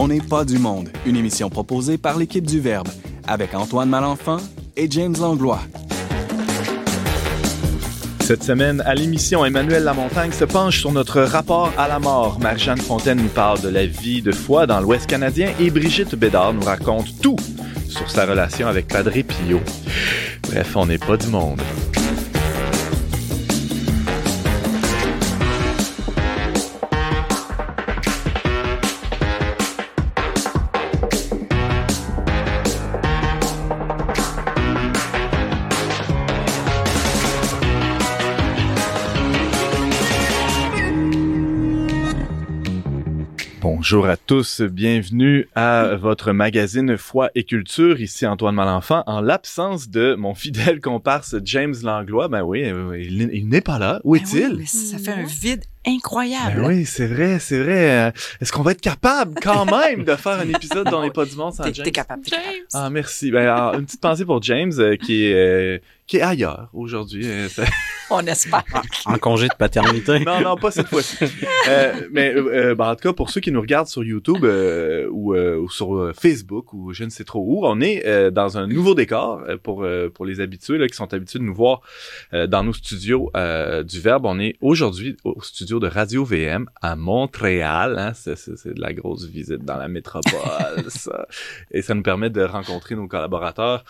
On n'est pas du monde, une émission proposée par l'équipe du Verbe, avec Antoine Malenfant et James Langlois. Cette semaine, à l'émission, Emmanuel Lamontagne se penche sur notre rapport à la mort. Marjane Fontaine nous parle de la vie de foi dans l'Ouest canadien et Brigitte Bédard nous raconte tout sur sa relation avec Padre Pio. Bref, on n'est pas du monde. Bonjour à tous, bienvenue à votre magazine Foi et Culture. Ici Antoine Malenfant, en l'absence de mon fidèle comparse James Langlois. Ben oui, euh, il, n'est pas là. Où ben est-il? ça fait un vide incroyable. Ben oui, c'est vrai, c'est vrai. Est-ce qu'on va être capable quand même de faire un épisode dans les pas du monde sans James? T'es capable, James. Ah, merci. Ben, alors, une petite pensée pour James euh, qui est euh, qui est ailleurs aujourd'hui. Euh, On espère. En, congé de paternité. non, non, pas cette fois-ci. euh, mais euh, ben, en tout cas, pour ceux qui nous regardent sur YouTube euh, ou, ou, sur Facebook ou je ne sais trop où, on est dans un nouveau décor pour pour les habitués là, qui sont habitués de nous voir dans nos studios du Verbe. On est aujourd'hui au studio de Radio VM à Montréal. Hein. C'est de la grosse visite dans la métropole, ça. Et ça nous permet de rencontrer nos collaborateurs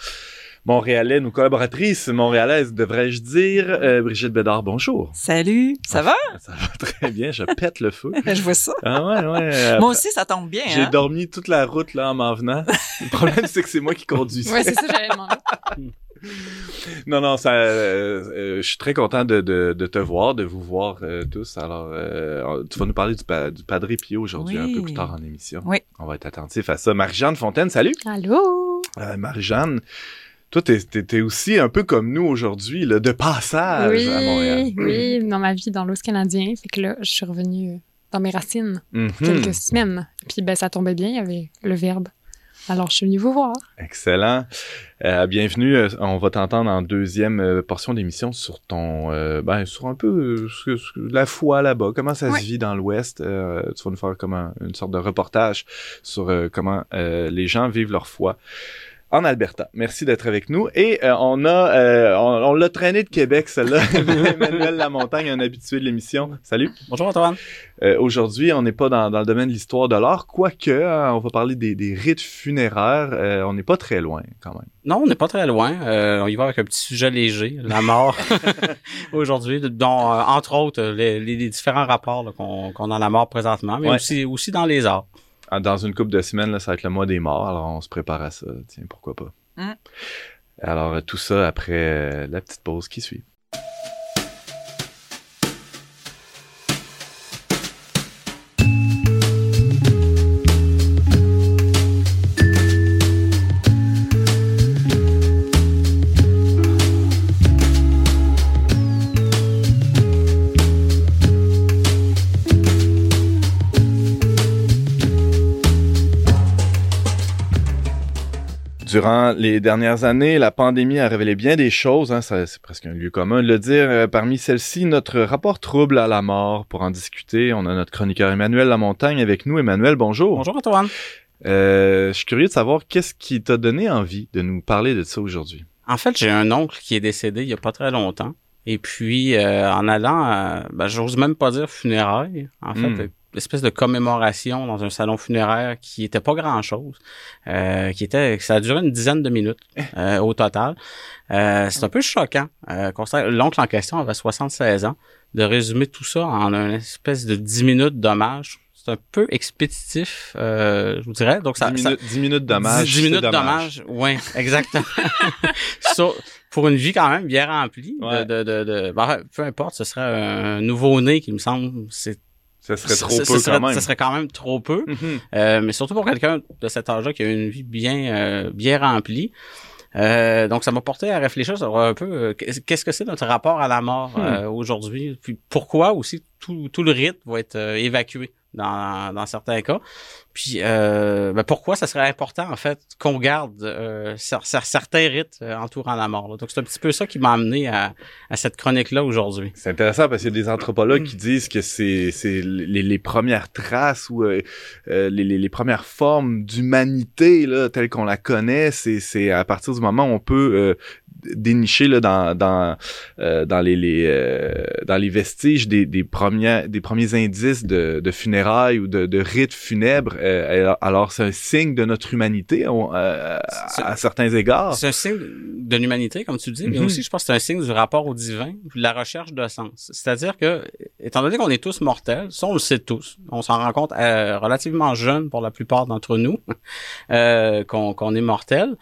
montréalais, nos collaboratrices montréalaises, devrais-je dire. Euh, Brigitte Bédard, bonjour. Salut, ça va? Ça va très bien, je pète le feu. je vois ça. Ah ouais, ouais. moi aussi, ça tombe bien. J'ai hein? dormi toute la route là en m'en venant. Le problème, c'est que c'est moi qui conduis. ouais, c'est ça, j'allais demander. non, non, ça, euh, euh, je suis très content de, de, de, te voir, de vous voir euh, tous. Alors, euh, tu vas nous parler du, du Padre Pio aujourd'hui, un peu plus tard en émission. Oui. On va être attentif à ça. Marie-Jeanne Fontaine, salut. Allô? Marie-Jeanne, toi, t'es, es, aussi un peu comme nous aujourd'hui, de passage oui, à Montréal. Oui, dans ma vie dans l'Ouest canadien. Fait que là, je suis revenue dans mes racines mm-hmm. quelques semaines. Puis ben, ça tombait bien, il y avait le verbe. Alors, je suis venue vous voir. Excellent. Euh, bienvenue. Euh, on va t'entendre en deuxième euh, portion d'émission sur ton, euh, ben, sur un peu euh, la foi là-bas. Comment ça se vit dans l'Ouest? tu vas nous faire comme un- une sorte de reportage sur comment les gens vivent leur foi en Alberta. Merci d'être avec nous. Et euh, on a, euh, on, on l'a traîné de Québec, celle-là. Emmanuel Lamontagne, un habitué de l'émission. Salut. Bonjour Antoine. Euh, Aujourd'hui, on n'est pas dans, dans le domaine de l'histoire de l'art, quoique hein, on va parler des, des rites funéraires. Euh, on n'est pas très loin, quand même. Non, on n'est pas très loin. Euh, on y va avec un petit sujet léger, la mort. Aujourd'hui, dont, euh, entre autres, les, les- différents rapports là, qu'on qu'on a à la mort présentement, mais Ouais. aussi, aussi dans les arts. Ah, Dans une couple de semaines, là, ça va être le mois des morts, alors on se prépare à ça. Tiens, pourquoi pas. Mm. Alors, tout ça après euh, la petite pause qui suit. Durant les dernières années, la pandémie a révélé bien des choses, hein, c'est presque un lieu commun de le dire. Euh, parmi celles-ci, notre rapport trouble à la mort. Pour en discuter, on a notre chroniqueur Emmanuel Lamontagne avec nous. Emmanuel, bonjour. Bonjour Antoine. Euh, je suis curieux de savoir qu'est-ce qui t'a donné envie de nous parler de ça aujourd'hui. En fait, j'ai un oncle qui est décédé il y a pas très longtemps. Et puis, euh, en allant, à, ben, j'ose même pas dire funérailles. En fait, Mm. Espèce de commémoration dans un salon funéraire qui était pas grand-chose, euh, qui était, ça a duré une dizaine de minutes euh, au total. Euh, c'est un peu choquant. Euh, L'oncle en question avait 76 ans. De résumer tout ça en une espèce de 10 minutes d'hommage, c'est un peu expéditif, euh, je vous dirais. Donc ça, 10 ça- minutes, 10 minutes d'hommage. 10 c'est minutes d'hommage. Oui, exactement. So, pour une vie quand même bien remplie. Ouais. De, de, de, de- ben, peu importe, ce serait un nouveau-né qui me semble. C'est, Ça serait trop ce- peu serait, quand même. Ce serait quand même trop peu. Mhm. Euh, mais surtout pour quelqu'un de cet âge-là qui a une vie bien, euh, bien remplie. Euh, donc, ça m'a porté à réfléchir sur un peu euh, qu'est-ce que c'est notre rapport à la mort Hmm. euh, aujourd'hui, puis pourquoi aussi tout, tout le rite va être euh, évacué? Dans, dans certains cas. Puis euh, ben pourquoi ça serait important en fait qu'on garde euh, cer- cer- certains rites euh, entourant la mort. là? Donc c'est un petit peu ça qui m'a amené à, à cette chronique là aujourd'hui. C'est intéressant parce qu'il y a des anthropologues qui disent que c'est les, les premières traces ou euh, euh, les, les, les premières formes d'humanité là telle qu'on la connaît, c'est c'est à partir du moment où on peut dénicher là dans dans euh, dans les, les euh, dans les vestiges des, des premiers des premiers indices de, de funérailles ou de, de rites funèbres euh, alors- c'est un signe de notre humanité on- euh, à, à certains égards C'est un signe de l'humanité, comme tu dis, mais Mhm. aussi, je pense que c'est un signe du rapport au divin, puis de la recherche de sens. C'est-à-dire que, étant donné qu'on est tous mortels, ça, on le sait tous, on s'en rend compte euh, relativement jeune pour la plupart d'entre nous, euh, qu'on qu'on est mortel.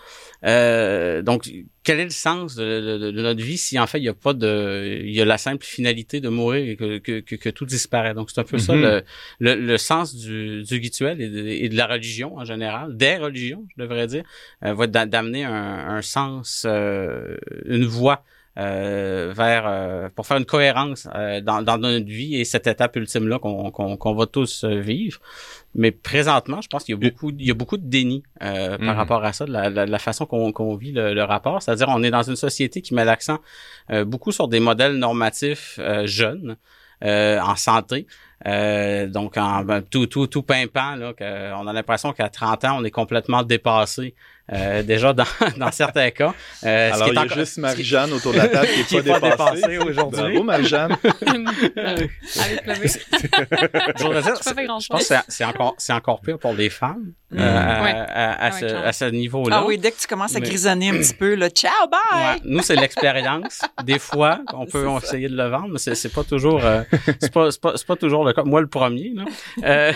Euh, donc, quel est le sens de, de- de notre vie si en fait il n'y a pas de, il y a la simple finalité de mourir et que, que, que, que tout disparaît? Donc c'est un peu ça Mhm. le, le, le sens du, du rituel et de, et de la religion en général, des religions, je devrais dire, euh, va d'amener un, un sens, euh, une voie vers euh, pour faire une cohérence euh, dans, dans notre vie et cette étape ultime là qu'on qu'on qu'on va tous euh, vivre. Mais présentement, je pense qu'il y a beaucoup il y a beaucoup de déni euh, par Mhm. rapport à ça, de la, la, la façon qu'on qu'on vit le, le rapport. C'est-à-dire, on est dans une société qui met l'accent euh, beaucoup sur des modèles normatifs euh, jeunes. euh, en santé, euh, donc en ben, tout tout tout pimpant là, on a l'impression qu'à 30 ans on est complètement dépassé euh, déjà dans, dans certains cas. Euh, ce alors qui il y a juste Marie-Jeanne autour de la table qui est qui est pas pas dépassée dépassée aujourd'hui. Bravo Marie-Jeanne Avec le Je pense que c'est- encore c'est encore pire pour les femmes euh, Mm. à, Ouais. à, ce, à ce niveau-là. Ah oui, dès que tu commences à Mais- grisonner un petit peu, là, ciao, bye! Ouais. Nous, c'est l'expérience. Des fois, on peut on essayer de le vendre, mais c'est c'est pas toujours euh, c'est pas, c'est pas c'est pas toujours le cas. Moi, le premier. Là. Euh,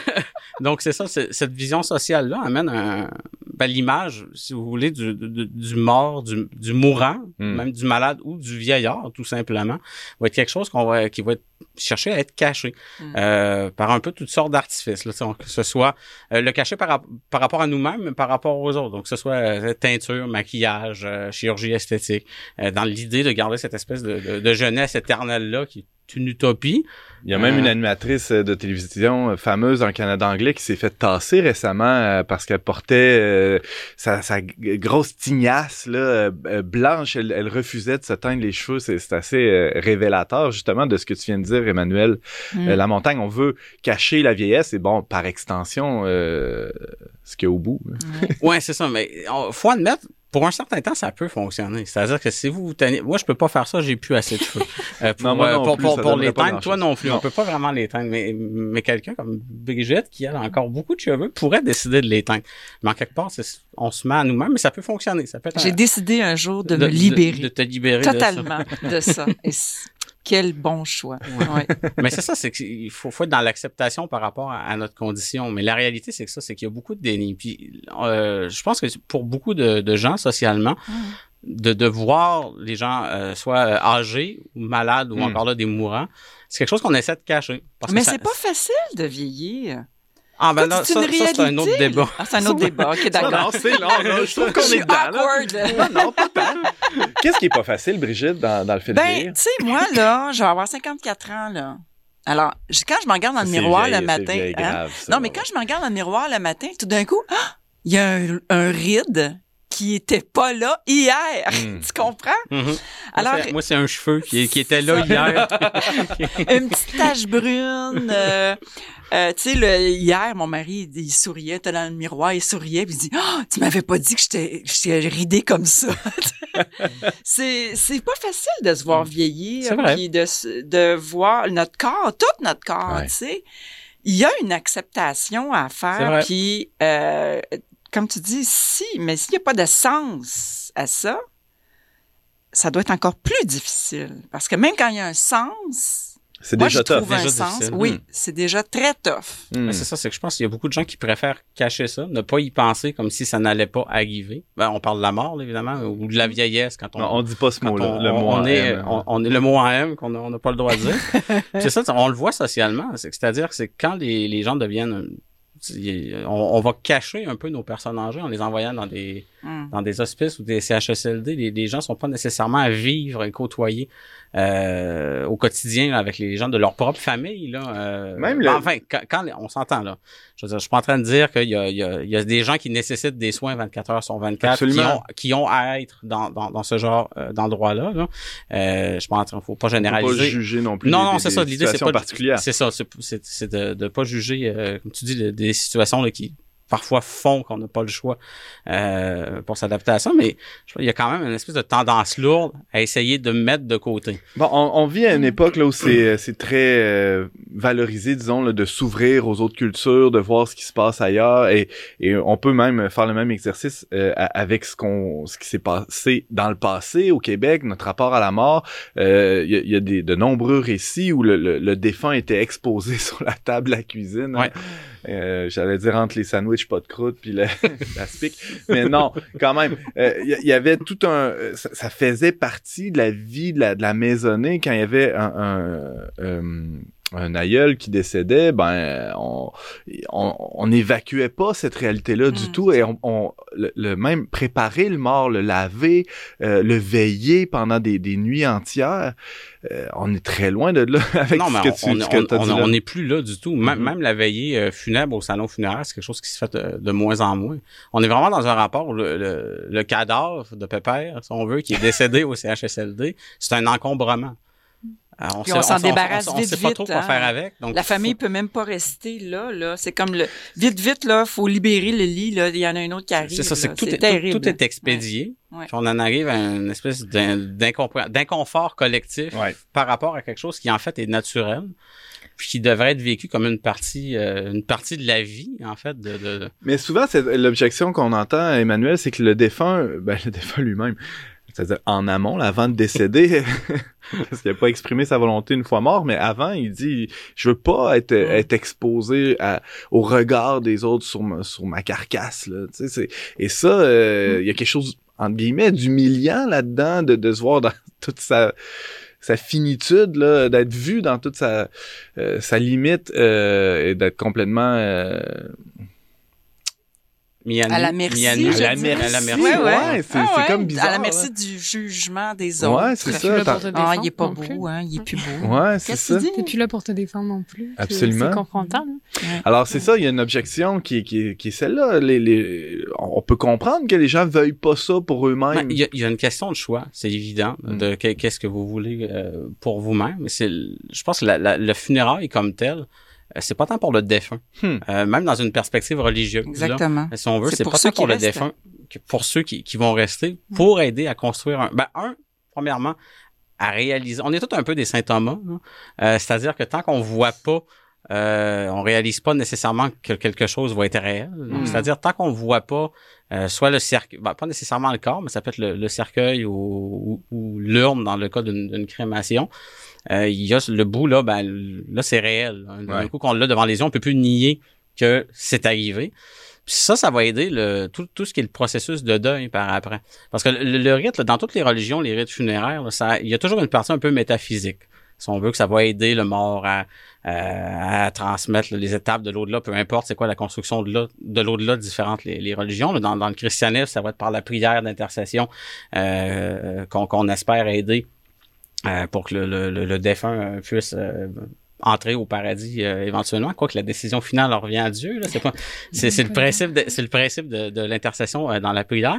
donc, c'est ça. Cette vision sociale là amène un, ben, l'image, si vous voulez, du, du, du mort, du, du mourant, Mm. même du malade ou du vieillard, tout simplement, va être quelque chose qu'on va qui va être chercher à être caché Mm. euh, par un peu toutes sortes d'artifices. Là, que ce soit euh, le cacher par, par rapport à nous-mêmes, mais par rapport aux autres. Donc, que ce soit euh, teinture, maquillage, euh, chirurgie esthétique, euh, dans l'idée de garder cette espèce de, de, de jeunesse éternelle-là qui est une utopie. Il y a même Euh. une animatrice euh, de télévision euh, fameuse le Canada anglais qui s'est fait tasser récemment parce qu'elle portait euh, sa, grosse tignasse là, blanche. Elle, elle refusait de se teindre les cheveux. C'est c'est assez euh, révélateur justement de ce que tu viens de dire, Emmanuel. Mm. La montagne, on veut cacher la vieillesse et bon, par extension, euh, ce qu'il y a au bout. là. Ouais, c'est ça. Mais on- faut admettre, pour un certain temps, ça peut fonctionner. C'est-à-dire que si vous vous tenez... Moi, je peux pas faire ça, j'ai plus assez de cheveux. Euh, pour Non, moi euh, non pour, plus, pour, ça pour donnerait les pas teindre, toi non plus. Non. On peut pas vraiment les teindre. Mais, mais quelqu'un comme Brigitte, qui a encore beaucoup de cheveux, pourrait décider de les teindre. Mais en quelque part, c'est- on se met à nous-mêmes, mais ça peut fonctionner. Ça peut être J'ai un- décidé un jour de, me libérer De, te libérer de ça. totalement de ça. Et quel bon choix. Ouais. Mais c'est ça, c'est qu'il faut, faut être dans l'acceptation par rapport à, à notre condition. Mais la réalité, c'est que ça, c'est qu'il y a beaucoup de déni. Puis, euh, je pense que pour beaucoup de, de gens socialement, de, de voir les gens euh, soit euh, âgés ou malades ou Mm. encore là des mourants, c'est quelque chose qu'on essaie de cacher. Parce Mais c'est pas facile de vieillir. Ah ben là, c'est ça, une ça, c'est un autre réalité. débat. Ah, c'est un autre débat. OK, Non, d'accord. non, c'est non, je trouve qu'on est dedans. là. Non, non, pas tant. Qu'est-ce qui est pas facile, Brigitte, dans, dans le fait de Ben, vieillir? tu sais, moi, là, je vais avoir 54 ans, là. Alors, je- quand je me regarde dans le miroir vieille- le matin. vieille hein, grave, ça, non, mais ouais. quand je me regarde dans le miroir le matin, tout d'un coup, ah, il y a un, un ride qui était pas là hier. Mm. tu comprends? Moi, Alors, c'est- moi, c'est un cheveu qui, qui était là hier. une petite tache brune. euh, euh, tu sais, hier, mon mari, il, il souriait, était dans le miroir, il souriait, puis il dit, oh, tu m'avais pas dit que j'étais, ridée comme ça. c'est, c'est pas facile de se voir vieillir, C'est vrai. puis de, de voir notre corps, tout notre corps, Ouais. tu sais. Il y a une acceptation à faire, puis, euh, comme tu dis, si, mais s'il n'y a pas de sens à ça, ça doit être encore plus difficile. Parce que même quand il y a un sens, C'est moi, déjà je tough. trouve un déjà sens. Oui, Hmm. c'est déjà très tough. Hmm. Mais c'est ça, c'est que je pense qu'il y a beaucoup de gens qui préfèrent cacher ça, ne pas y penser comme si ça n'allait pas arriver. Ben, on parle de la mort, là, évidemment, ou de la vieillesse quand on, Non, on dit pas ce mot-là. on, le mot on est, M. on, on est le mot en M qu'on on n'a pas le droit de dire. C'est ça, on le voit socialement. C'est- C'est-à-dire que c'est quand les, les gens deviennent, on, va cacher un peu nos personnes âgées en les envoyant dans des Hum. dans des hospices ou des CHSLD, les, les gens sont pas nécessairement à vivre et côtoyer euh, au quotidien là, avec les gens de leur propre famille. Là, euh, Même le- Enfin, quand, quand on s'entend là. Je veux dire, je suis pas en train de dire qu'il y a, il y, a, il y a des gens qui nécessitent des soins 24 heures sur 24, qui ont, qui ont à être dans, dans, dans ce genre euh, d'endroit-là. Là. Euh, je suis pas en train, faut pas Faut pas généraliser. juger non plus. Non, des- non, des- c'est des ça. L'idée, c'est pas. C'est ça. c'est- de ne pas juger, euh, comme tu dis, de- des situations là, qui parfois font qu'on n'a pas le choix euh, pour s'adapter à ça. Mais je crois qu'il y a quand même une espèce de tendance lourde à essayer de mettre de côté. Bon, on, on vit à une époque là où c'est c'est très euh, valorisé, disons, là, de s'ouvrir aux autres cultures, de voir ce qui se passe ailleurs, et, et on peut même faire le même exercice euh, avec ce qu'on ce qui s'est passé dans le passé au Québec, notre rapport à la mort. Euh, Il y a, il y a des, de nombreux récits où le, le, le défunt était exposé sur la table de la cuisine. hein. Euh, J'allais dire entre les sandwichs pas de croûte puis le, la spic, mais non, quand même. Euh, Il y, il y avait tout un, euh, ça, faisait partie de la vie de la, la maisonnée quand il y avait un, un, euh, un aïeul qui décédait, ben on on, on n'évacuait pas cette réalité-là du Mm. tout et on, on le, le même préparer le mort, le laver, euh, le veiller pendant des, des nuits entières, euh, on est très loin de là avec non, ce mais que on- tu on ce que t'as on- dit on- là. on n'est plus là du tout. Même- Mhm. Même la veillée euh, funèbre au salon funéraire, c'est quelque chose qui se fait de, de moins en moins. On est vraiment dans un rapport où le, le, le cadavre de Pépère, si on veut, qui est décédé au CHSLD, c'est un encombrement. Alors, Puis on s'en débarrasse on, on vite, sait pas vite, trop quoi hein. faire avec. Donc, La famille peut même pas rester là, là. C'est comme le vite, vite là, faut libérer le lit là. Il y en a un autre qui arrive. C'est ça, c'est que tout est, tout- terrible. tout, est expédié. Ouais. Puis on en arrive à une espèce d'inconfort collectif Ouais. par rapport à quelque chose qui en fait est naturel, puis qui devrait être vécu comme une partie, euh, une partie de la vie en fait. De, de- de- Mais souvent, c'est l'objection qu'on entend, Emmanuel, c'est que le défunt, ben, le défunt lui-même, c'est-à-dire en amont, là, avant de décéder, parce qu'il n'a pas exprimé sa volonté une fois mort, mais avant, il dit, je veux pas être, être exposé à- au regard des autres sur ma, sur ma carcasse, là. Et ça, euh, il y a quelque chose, entre guillemets, d'humiliant là-dedans, de, de se voir dans toute sa, sa finitude, là, d'être vu dans toute sa, euh, sa limite, euh, et d'être complètement, mis à, la merci, mis à nu- je à la, dirais. à la merci. Ouais, ouais. ouais, c'est- Ah ouais, comme bizarre, À la là. merci du jugement des autres. Ouais, c'est ça. Ah, il est pas beau, plus. hein. Il est plus beau. Ouais, c'est Qu'est-ce ça. que tu T'es plus là pour te défendre non plus? Absolument. C'est confrontant. là. Alors, c'est ça, il y a une objection qui, qui, qui est celle-là. Les, les, on peut comprendre que les gens veuillent pas ça pour Ben, eux-mêmes. Il y, a, il y a une question de choix, c'est évident, Mm. de que- qu'est-ce que vous voulez euh, pour vous-même. Mais c'est, le- je pense que la, la- le funérail comme tel, euh, c'est pas tant pour le défunt, Hmm. Euh, même dans une perspective religieuse. là. Exactement. Si on veut, C'est pas tant pour le restent. défunt, que pour ceux qui, qui vont rester, pour aider à construire un. Ben, un, premièrement, à réaliser. On est tous un peu des saint Thomas, là. Euh, c'est-à-dire que tant qu'on voit pas, euh, on réalise pas nécessairement que quelque chose va être réel. Donc, Mm. C'est-à-dire tant qu'on voit pas, euh, soit le cercueil, ben, pas nécessairement le corps, mais ça peut être le, le cercueil ou, ou, ou l'urne dans le cas d'une d'une crémation. Euh, il y a le bout là, ben là c'est réel. Un Ouais. coup qu'on l'a devant les yeux, on peut plus nier que c'est arrivé. Puis ça, ça va aider le, tout, tout ce qui est le processus de deuil par après. Parce que le, le rite, là, dans toutes les religions, les rites funéraires, là, ça, il y a toujours une partie un peu métaphysique. Si on veut que ça va aider le mort à, à, à transmettre là, les étapes de l'au-delà, peu importe c'est quoi la construction de l'au- de l'au-delà différentes les, les religions. Dans, dans le christianisme, ça va être par la prière d'intercession euh, qu'on qu'on espère aider euh, pour que le, le, le- le défunt euh, puisse euh, entrer au paradis euh, éventuellement, quoique la décision finale en revient à Dieu. Là, c'est pas, c'est, c'est le principe, de, c'est le principe de, de l'intercession euh, dans la prière.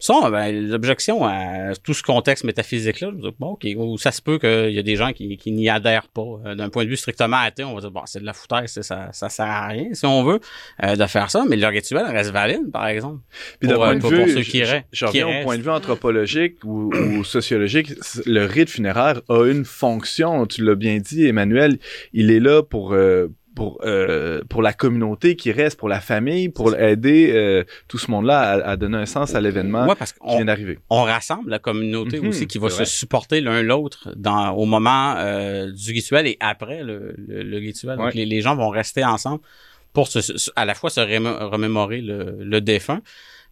Ça, ben, l'objection à tout ce contexte métaphysique-là, bon, ok, ou ça se peut qu'il y a des gens qui, qui n'y adhèrent pas. Euh, D'un point de vue strictement athée, on va dire, bon, c'est de la foutaise, ça, ça sert à rien, si on veut, euh, de faire ça, mais le rituel reste valide, par exemple. Puis d'un pour, point euh, de pour- vue, pour ceux qui je, je qui reviens au point de vue anthropologique ou, ou sociologique, le rite funéraire a une fonction. Tu l'as bien dit, Emmanuel. Il est là pour euh, pour euh, pour la communauté qui reste, pour la famille, pour aider euh, tout ce monde-là à, à donner un sens à l'événement Ouais, parce qui vient d'arriver. on rassemble la communauté Mhm, aussi qui va se vrai. supporter l'un l'autre dans au moment euh, du rituel et après le, le, le rituel. Donc les, les gens vont rester ensemble pour se, à la fois se remémorer le, le défunt,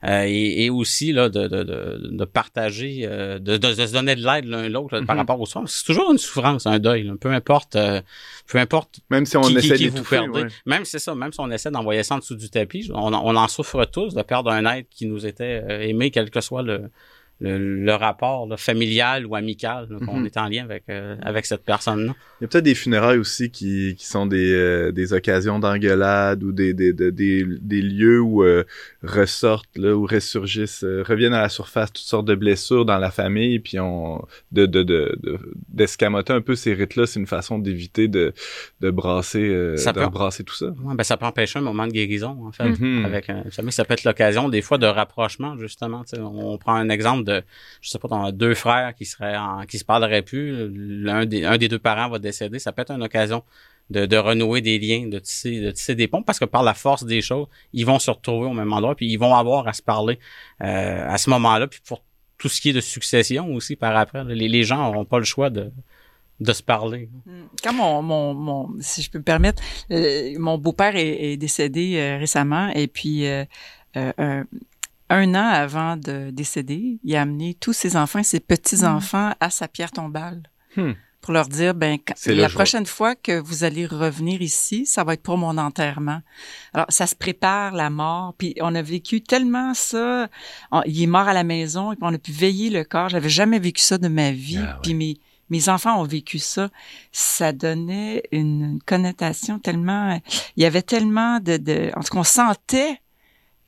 euh, et, et aussi là de, de, de, de partager, euh, de, de, de se donner de l'aide l'un l'autre par Mhm. rapport au soir. C'est toujours une souffrance, un deuil, là. peu importe, euh, peu importe Même si on qui, essaie qui vous perdez. ouais. Même c'est ça, même si on essaie d'envoyer ça en dessous du tapis, on, en- on en souffre tous de perdre un être qui nous était euh, aimé, quel que soit le, le, le rapport là, familial ou amical là, qu'on Mhm. est en lien avec euh, avec cette personne-là. Il y a peut-être des funérailles aussi qui, qui sont des, euh, des occasions d'engueulade ou des, des, des, des, lieux où euh, ressortent, là, où ressurgissent, reviennent à la surface toutes sortes de blessures dans la famille, puis on de de de de- d'escamoter un peu ces rites-là, c'est une façon d'éviter de de brasser Ça de peut- brasser tout ça. Ouais, ben, ça peut empêcher un moment de guérison, en fait. Mhm. Avec un, ça peut être l'occasion, des fois, de rapprochement, justement. On prend un exemple de, je sais pas, dans deux frères qui seraient en, qui se parleraient plus. Des, un des deux parents va décéder. Ça peut être une occasion de, renouer des liens, de tisser, de tisser des ponts, parce que par la force des choses, ils vont se retrouver au même endroit, puis ils vont avoir à se parler euh, à ce moment-là, puis pour tout ce qui est de succession aussi par après. Les, gens n'auront pas le choix de, de se parler. Mm. Quand mon, mon, si je peux me permettre, euh, mon beau-père est, décédé euh, récemment et puis un, an avant de décéder, il a amené tous ses enfants, ses petits-enfants à sa pierre tombale Hmm. pour leur dire, ben, quand- la jour. prochaine fois que vous allez revenir ici, ça va être pour mon enterrement. Alors, ça se prépare, la mort, puis on a vécu tellement ça. On- il est mort à la maison et puis on a pu veiller le corps. J'avais jamais vécu ça de ma vie. Ah ouais. Puis mes, mes enfants ont vécu ça. Ça donnait une connotation tellement... Il y avait tellement de... de en tout cas, on sentait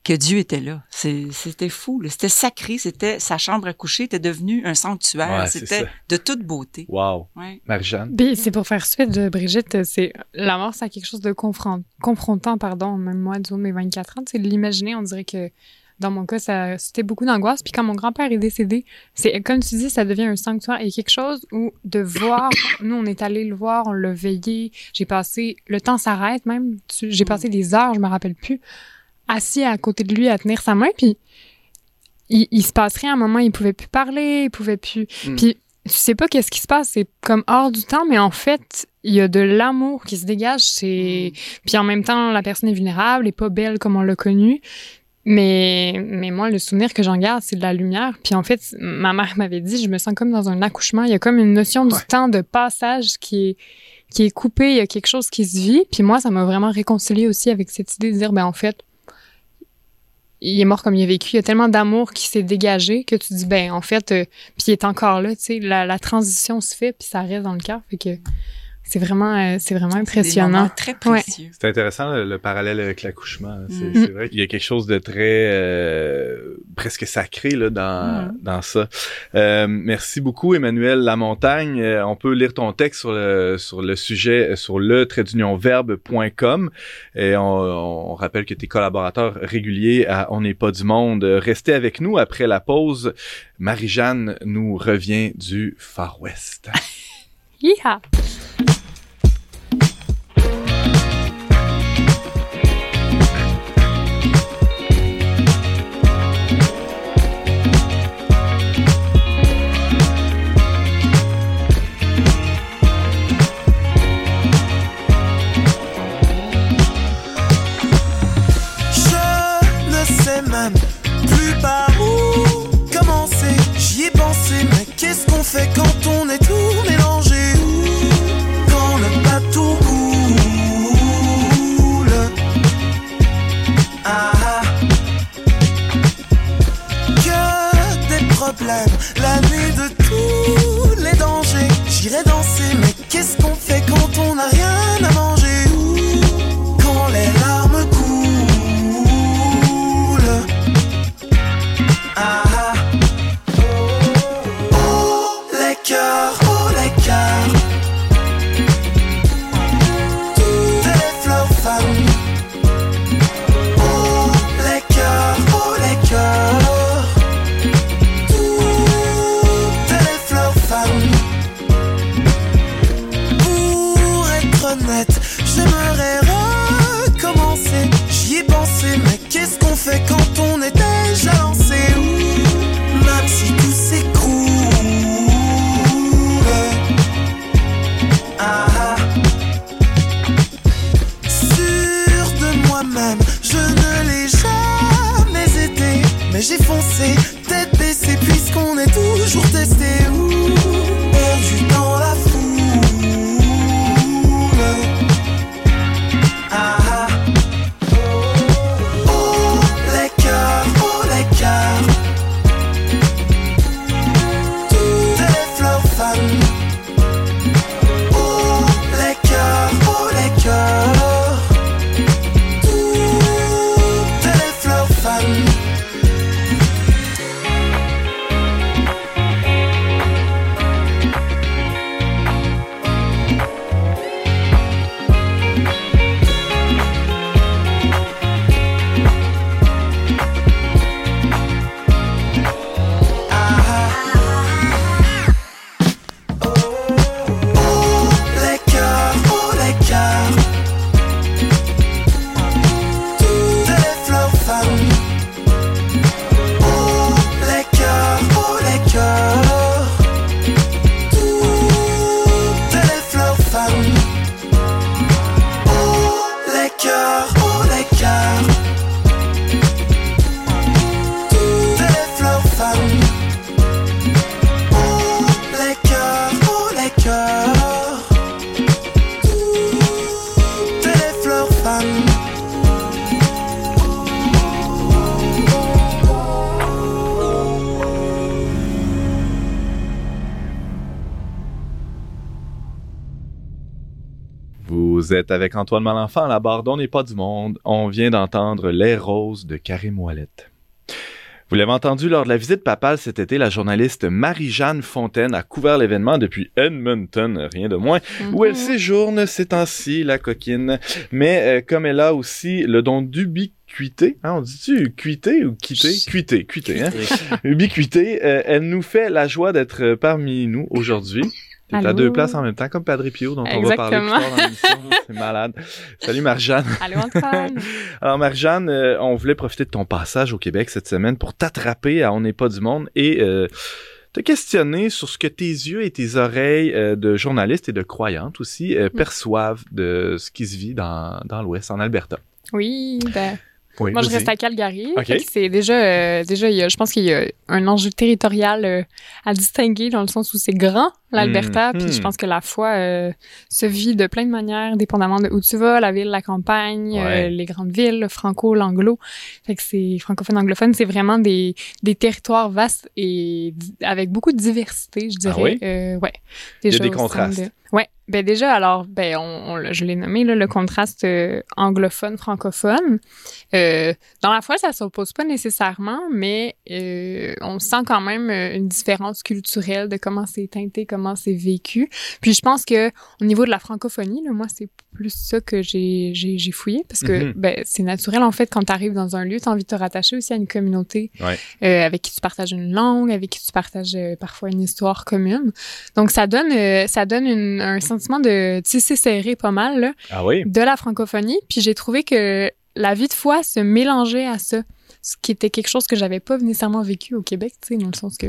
que Dieu était là. C'était fou. C'était sacré. C'était sa chambre à coucher était devenue un sanctuaire. Ouais, C'était de toute beauté. Wow, Ouais. Marie-Jeanne? Puis c'est pour faire suite de Brigitte, c'est la mort, c'est quelque chose de confront- confrontant, pardon, même moi, du haut de mes 24 ans. C'est de l'imaginer, on dirait que dans mon cas, ça c'était beaucoup d'angoisse. Puis quand mon grand-père est décédé, c'est comme tu dis, ça devient un sanctuaire et quelque chose où de voir, nous on est allé le voir, on l'a veillé, j'ai passé, le temps s'arrête même, j'ai Mm. passé des heures, je me rappelle plus, assis à côté de lui à tenir sa main, puis il, il se passe rien à un moment, il pouvait plus parler, il pouvait plus. Mm. Puis tu sais pas qu'est-ce qui se passe, c'est comme hors du temps, mais en fait, il y a de l'amour qui se dégage. C'est puis en même temps, la personne est vulnérable, et pas belle comme on l'a connue. Mais mais moi, le souvenir que j'en garde, c'est de la lumière. Puis en fait, ma mère m'avait dit, je me sens comme dans un accouchement. Il y a comme une notion du Ouais. temps de passage qui est qui est coupé. Il y a quelque chose qui se vit. Puis moi, ça m'a vraiment réconcilié aussi avec cette idée de dire, ben en fait, il est mort comme il a vécu. Il y a tellement d'amour qui s'est dégagé que tu dis, ben, en fait, euh, puis il est encore là, tu sais, la, transition se fait, puis ça reste dans le cœur. Fait que c'est vraiment, euh, c'est vraiment impressionnant. moments très précieux. C'est intéressant le, le parallèle avec l'accouchement. C'est Mm. c'est vrai qu'il y a quelque chose de très euh, presque sacré là dans Mm. dans ça. Euh, merci beaucoup Emmanuel Lamontagne. Euh, on peut lire ton texte sur le sur le sujet euh, sur le verbe.com et on, on rappelle que tes collaborateurs réguliers à On n'est pas du monde. Euh, Restez avec nous après la pause. Marie-Jeanne nous revient du Far West. Yeehaw! Vous êtes avec Antoine Malenfant à la barre d'On n'est pas du monde. On vient d'entendre Les Roses de Karim Ouellette. Vous l'avez entendu lors de la visite papale cet été, la journaliste Marie-Jeanne Fontaine a couvert l'événement depuis Edmonton, rien de moins, où elle séjourne ces temps-ci, la coquine. Mais euh, comme elle a aussi le don d'ubiquité, hein, on dit-tu cuité ou quitter? Cuité, cuité, hein? ubiquité, euh, elle nous fait la joie d'être euh, parmi nous aujourd'hui. T'es à deux places en même temps, comme Padre Pio, dont on va parler plus Exactement. tard dans l'émission. C'est malade. Salut Marjane. Allô, Antoine? Alors Marjane, euh, on voulait profiter de ton passage au Québec cette semaine pour t'attraper à On n'est pas du monde et euh, te questionner sur ce que tes yeux et tes oreilles euh, de journaliste et de croyante aussi euh, perçoivent de ce qui se vit dans, dans l'Ouest, en Alberta. Oui, ben, Oui, moi, je reste à Calgary. C'est déjà, euh, déjà, il y a, je pense qu'il y a un enjeu territorial euh, à distinguer dans le sens où c'est grand, l'Alberta, Mhm. puis je pense que la foi euh, se vit de plein de manières, dépendamment de où tu vas, la ville, la campagne, Ouais. euh, les grandes villes, le franco, l'anglo. Fait que c'est francophone, anglophone, c'est vraiment des, des territoires vastes et avec beaucoup de diversité, je dirais. Ah oui? Euh, ouais. Il y a Déjà des contrastes. de- Ouais, ben déjà alors ben on, je l'ai nommé là, le contraste euh, anglophone francophone. Euh, dans la foi ça s'oppose pas nécessairement, mais euh, on sent quand même une différence culturelle de comment c'est teinté, comment c'est vécu. Puis je pense que au niveau de la francophonie, là, moi c'est plus ça que j'ai j'ai j'ai fouillé parce que Mhm. ben c'est naturel en fait quand tu arrives dans un lieu, tu as envie de te rattacher aussi à une communauté Ouais. euh, avec qui tu partages une langue, avec qui tu partages euh, parfois une histoire commune. Donc ça donne euh, ça donne une- un sentiment de tisser serré pas mal là, Ah oui? de la francophonie. Puis j'ai trouvé que la vie de foi se mélangeait à ça, ce qui était quelque chose que j'avais pas nécessairement vécu au Québec, tu sais, dans le sens que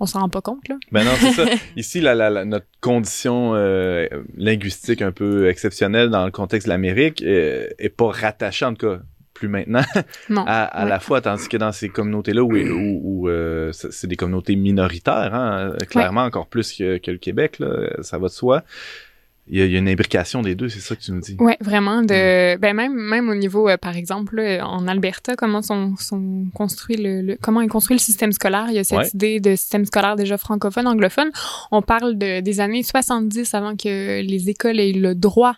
on s'en rend pas compte là. Ben non, c'est ça. Ici, la, la, la- notre condition euh, linguistique un peu exceptionnelle dans le contexte de l'Amérique euh, est pas rattachée, en tout cas, plus maintenant, Non. à, à Ouais. la fois, tandis que dans ces communautés-là où, où, où, euh, c'est c'est des communautés minoritaires, hein, clairement encore plus que, que le Québec, là, ça va de soi. Il y, a, il y a une imbrication des deux, c'est ça que tu nous dis? Ouais, vraiment. De, ben même, même au niveau, euh, par exemple, là, en Alberta, comment sont, sont construits le, le- comment est construit le système scolaire? Il y a cette Ouais. idée de système scolaire déjà francophone, anglophone. On parle de, des années 70 avant que les écoles aient le droit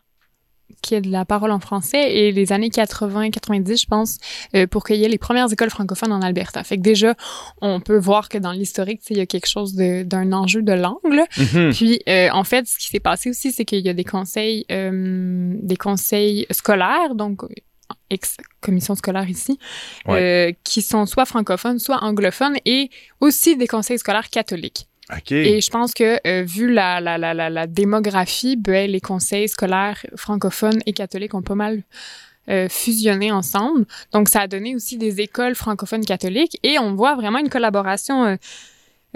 qu'il y ait de la parole en français et les années 80, 90, je pense, euh, pour qu'il y ait les premières écoles francophones en Alberta. Fait que déjà, on peut voir que dans l'historique, il y a quelque chose d'un enjeu de langue. Mhm. Puis, euh, en fait, ce qui s'est passé aussi, c'est qu'il y a des conseils, euh, des conseils scolaires, donc ex commission scolaire ici, euh, qui sont soit francophones, soit anglophones, et aussi des conseils scolaires catholiques. OK. Et je pense que euh, vu la, la, la, la, la démographie, ben, les conseils scolaires francophones et catholiques ont pas mal euh, fusionné ensemble. Donc, ça a donné aussi des écoles francophones catholiques et on voit vraiment une collaboration euh,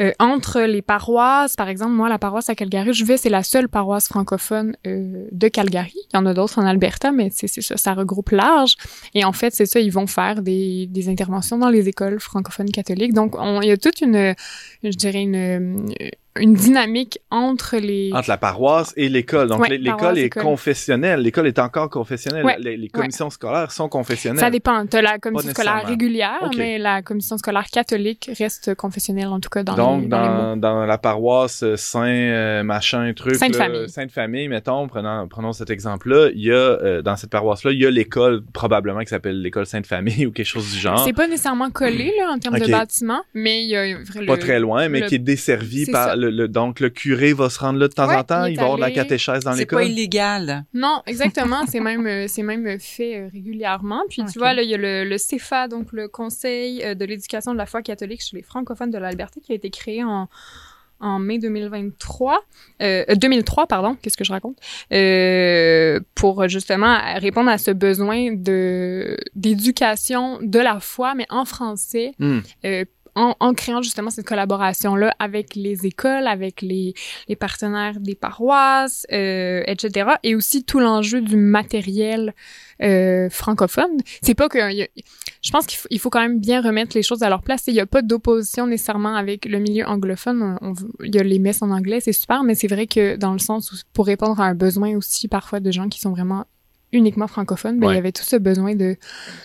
euh, entre les paroisses, par exemple, moi, la paroisse à Calgary, je vais, c'est la seule paroisse francophone euh, de Calgary. Il y en a d'autres en Alberta, mais c'est ça, ça regroupe large. Et en fait, c'est ça, ils vont faire des, des interventions dans les écoles francophones catholiques. Donc, on, il y a toute une, je dirais, une, une dynamique entre les... Entre la paroisse et l'école. Donc, Ouais, l'école est école. confessionnelle. L'école est encore confessionnelle. Ouais. Les, les commissions scolaires sont confessionnelles. Ça dépend. Tu as la commission scolaire régulière, mais la commission scolaire catholique reste confessionnelle, en tout cas, dans Donc, les, dans les dans, dans la paroisse euh, Saint euh, machin truc, Sainte là, Famille. Sainte Famille, mettons, prenons, prenons cet exemple-là, il y a euh, dans cette paroisse-là, il y a l'école probablement qui s'appelle l'école Sainte Famille ou quelque chose du genre, C'est pas nécessairement collé là, en termes de bâtiment, mais il y a vrai- pas le- très loin, mais le- qui est desservi par ça. Le, le- donc le curé va se rendre là de temps Ouais, en temps, il va avoir de la catéchèse dans C'est pas l'école. illégal. Non, exactement. c'est même, euh, c'est même fait euh, régulièrement. Puis tu vois, là, il y a le, le CEFA, donc le Conseil euh, de l'éducation de la foi catholique chez les francophones de l'Alberta, qui a été créé en, en mai 2023. Euh, euh, 2003, pardon, qu'est-ce que je raconte? Euh, pour justement répondre à ce besoin de d'éducation de la foi, mais en français, Hmm. euh, en, en créant justement cette collaboration-là avec les écoles, avec les, les partenaires des paroisses, euh, etc. Et aussi tout l'enjeu du matériel euh, francophone. C'est pas que... a- je pense qu'il faut, il faut quand même bien remettre les choses à leur place. Il n'y a pas d'opposition nécessairement avec le milieu anglophone. On- on- il y a les messes en anglais, c'est super, mais c'est vrai que dans le sens où pour répondre à un besoin aussi parfois de gens qui sont vraiment uniquement francophones, ben, Ouais. il y avait tout ce besoin de,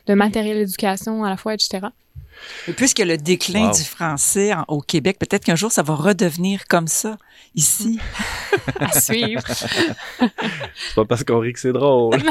de matériel d'éducation à la fois, etc. Et puisque le déclin Wow. du français en- au Québec, peut-être qu'un jour, ça va redevenir comme ça, ici. à suivre. C'est pas parce qu'on rit que c'est drôle.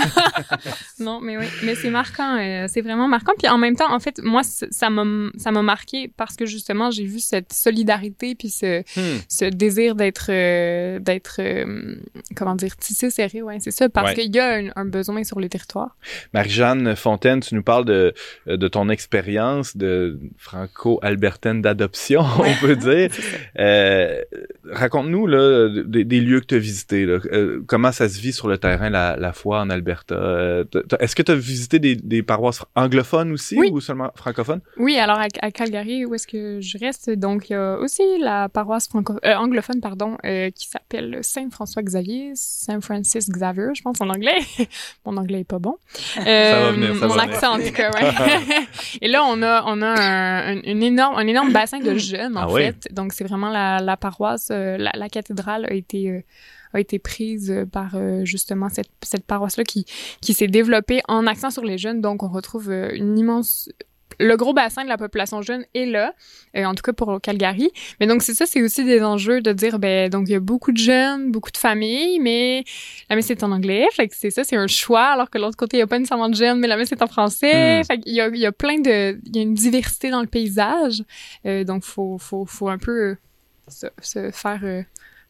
Non, mais oui, mais c'est marquant, euh, c'est vraiment marquant. Puis en même temps, en fait, moi, ça m'a, ça m'a marqué parce que justement, j'ai vu cette solidarité puis ce, Hmm. ce désir d'être, euh, d'être, euh, comment dire, tissé serré, ouais, c'est ça, parce Ouais. qu'il y a un, un besoin sur les territoires. Marie-Jeanne Fontaine, tu nous parles de, de ton expérience de franco-albertaine d'adoption, on peut dire. C'est ça. Euh, Raconte-nous là, des, des lieux que tu as visités. là. Euh, comment ça se vit sur le terrain, la, la foi en Alberta? Euh, Est-ce que tu as visité des, des paroisses anglophones aussi Oui. ou seulement francophones? Oui, alors à, à Calgary, où est-ce que je reste, donc il y a aussi la paroisse anglophone, pardon, qui s'appelle Saint-François-Xavier, Saint Francis Xavier, je pense en anglais. Mon anglais est pas bon. Euh, va venir, ça mon va venir. accent en tout cas, ouais. Et là, on a, on a un, un- une énorme, un énorme bassin de jeunes en Ah oui. fait. Donc c'est vraiment la, la paroisse, euh, la, la cathédrale a été euh, a été prise euh, par euh, justement cette, cette paroisse-là qui, qui s'est développée en accent sur les jeunes. Donc, on retrouve une immense... Le gros bassin de la population jeune est là, euh, en tout cas pour Calgary. Mais donc, c'est ça, c'est aussi des enjeux de dire, ben, donc, il y a beaucoup de jeunes, beaucoup de familles, mais la messe est en anglais. Fait que c'est ça, c'est un choix, alors que de l'autre côté, il n'y a pas nécessairement de jeunes, mais la messe est en français. Hmm. Fait qu'il y a, il y a plein de... Il y a une diversité dans le paysage. Euh, donc, faut, faut, faut un peu euh, se, se faire...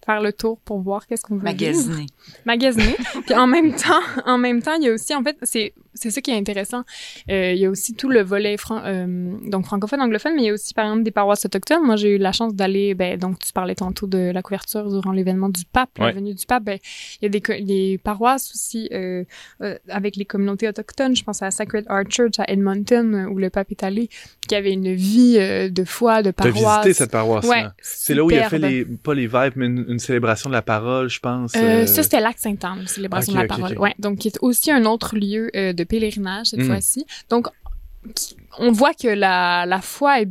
faire le tour pour voir qu'est-ce qu'on veut vivre Magasiner. magasiner. Puis en même temps, en même temps, il y a aussi, en fait, c'est c'est ça qui est intéressant. Euh, il y a aussi tout le volet fran- euh, donc francophone, anglophone, mais il y a aussi par exemple des paroisses autochtones. Moi, j'ai eu la chance d'aller, ben donc tu parlais tantôt de la couverture durant l'événement du pape, la venue du pape. Ben il y a des paroisses aussi euh, euh, avec les communautés autochtones. Je pense à Sacred Heart Church à Edmonton où le pape est allé, qui avait une vie de foi, de paroisse. visité cette paroisse-là? Ouais, C'est là où il a fait les, pas les vibes, mais une, une célébration de la parole, je pense. Ça, c'était Lac Sainte-Anne, célébration de la parole. Ouais, donc, qui est aussi un autre lieu de pèlerinage cette Mm. fois-ci. Donc, on voit que la, la foi est,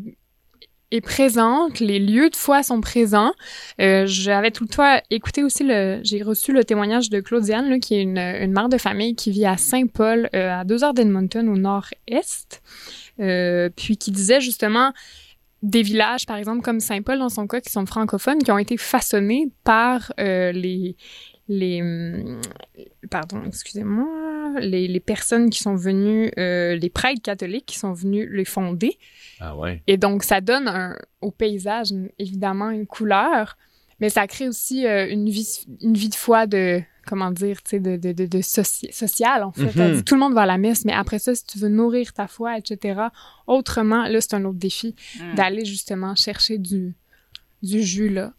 est présente, les lieux de foi sont présents. Euh, J'avais tout le temps écouté aussi le, j'ai reçu le témoignage de Claudiane, là, qui est une, une mère de famille qui vit à Saint-Paul, euh, à deux heures d'Edmonton, au nord-est, euh, puis qui disait justement des villages, par exemple, comme Saint-Paul dans son cas, qui sont francophones, qui ont été façonnés par les les hum, pardon excusez-moi les, les personnes qui sont venues euh, les prêtres catholiques qui sont venus les fonder Ah ouais. et donc ça donne un, au paysage évidemment une couleur mais ça crée aussi euh, une vie une vie de foi de comment dire tu sais de de de, de soci- social en fait Mhm. tout le monde va à la messe mais après ça si tu veux nourrir ta foi etc autrement là c'est un autre défi Mm. d'aller justement chercher du du jus là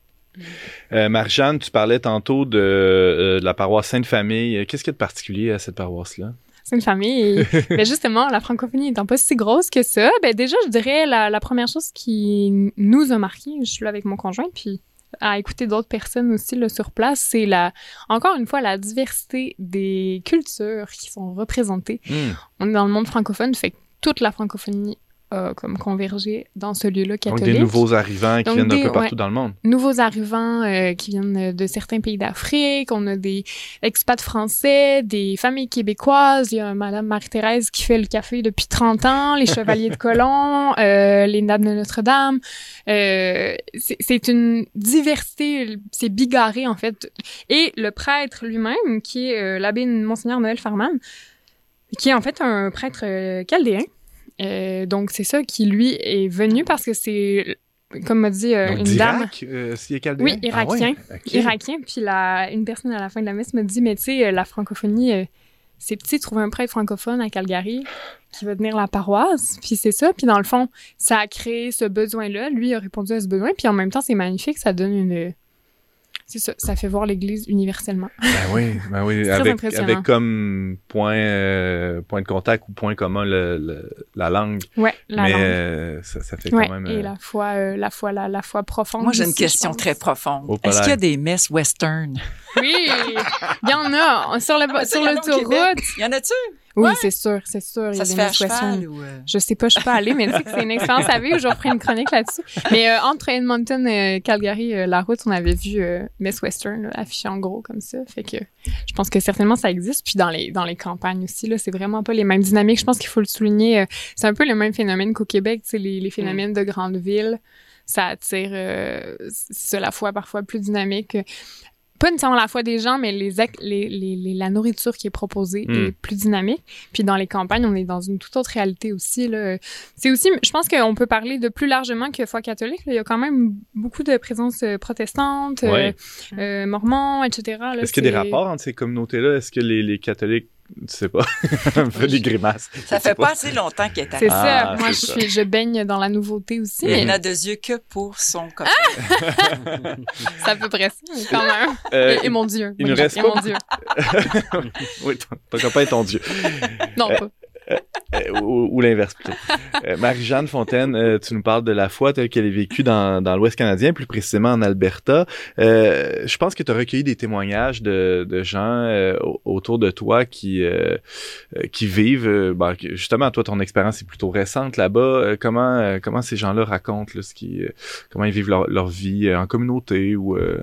Euh, Marie-Jeanne, tu parlais tantôt de, euh, de la paroisse Sainte-Famille. Qu'est-ce qu'il y a de particulier à cette paroisse-là? C'est une famille. Ben justement, la francophonie étant pas si grosse que ça, ben déjà, je dirais la, la première chose qui nous a marqué, je suis là avec mon conjoint, puis à écouter d'autres personnes aussi là, sur place, c'est la, encore une fois, la diversité des cultures qui sont représentées. Hmm. On est dans le monde francophone, fait que toute la francophonie a comme convergé dans ce lieu-là Donc, catholique. des nouveaux arrivants qui Donc, viennent d'un peu partout ouais. dans le monde. nouveaux arrivants euh, qui viennent de certains pays d'Afrique, on a des expats français, des familles québécoises, il y a Madame Marie-Thérèse qui fait le café depuis 30 ans, les Chevaliers de Colomb, euh, les Dames de Notre-Dame. Euh, c'est une diversité, c'est bigarré en fait. Et le prêtre lui-même, qui est l'abbé Monseigneur Noël Farman, qui est en fait un prêtre chaldéen. Euh, donc c'est ça qui lui est venu parce que c'est comme m'a dit euh, Donc, une dame euh? Oui, Ah irakien. ouais? Irakien. Puis la, une personne à la fin de la messe me dit, mais tu sais, la francophonie, euh, c'est petit, trouver un prêtre francophone à Calgary qui va tenir la paroisse. Puis c'est ça. Puis dans le fond, ça a créé ce besoin-là. Lui a répondu à ce besoin. Puis en même temps, c'est magnifique. Ça donne une... C'est ça. Ça fait voir l'Église universellement. Ben oui, ben oui. Avec, comme point, euh, point de contact ou point commun le, le- la langue. Ouais, la mais langue. euh, ça, ça fait Ouais, quand même... et euh, la foi, euh, la foi, la, la foi profonde. Moi, j'ai une question très profonde. Est-ce qu'il y a des messes western? Oui, il y en a. Sur, le, Ah, sur il l'autoroute. Y en a-tu? Oui, c'est sûr, c'est sûr. il y a se des fait à Miss Western. cheval ou... euh, Je sais pas, je suis pas allée, mais tu sais que c'est une expérience à vivre. Je reprends une chronique là-dessus. Mais euh, entre Edmonton et Calgary, euh, la route, on avait vu euh, Miss Western là, affiché en gros comme ça. Fait que je pense que certainement ça existe. Puis dans les dans les campagnes aussi, là, c'est vraiment pas les mêmes dynamiques. Je pense qu'il faut le souligner. c'est un peu le même phénomène qu'au Québec. Tu sais, les, les phénomènes de grandes villes, ça attire, euh, c'est la foi parfois plus dynamique. Pas nécessairement la foi des gens, mais les, les, les, les- la nourriture qui est proposée Mm. est plus dynamique. Puis dans les campagnes, on est dans une toute autre réalité aussi. Là. C'est aussi, je pense qu'on peut parler de plus largement que foi catholique. là. Il y a quand même beaucoup de présence euh, protestante, euh, euh, mormon, etc. Est-ce qu'il y a des rapports entre ces communautés-là? Est-ce que les, les catholiques, tu sais pas, fait des grimaces? Ça Je fait pas assez longtemps qu'elle est C'est arrivée. Ah, ça. Moi, je, c'est ça. suis, je baigne dans la nouveauté aussi. Elle Mais n'a de yeux que pour son copain. c'est à peu près ça, quand même. Euh, et, et mon Dieu. il nous Oui, reste et pas- mon Dieu. oui, ton, ton copain est ton dieu. Non, pas. Euh, ou ou l'inverse plutôt. Euh, Marie-Jeanne Fontaine, euh, tu nous parles de la foi telle qu'elle est vécue dans, dans l'Ouest canadien, plus précisément en Alberta. Euh, je pense que tu as recueilli des témoignages de, de gens euh, au- autour de toi qui qui vivent. ben, justement, toi, ton expérience est plutôt récente là-bas. Comment comment ces gens-là racontent là, ce qui, euh, comment ils vivent leur, leur vie euh, en communauté ou euh,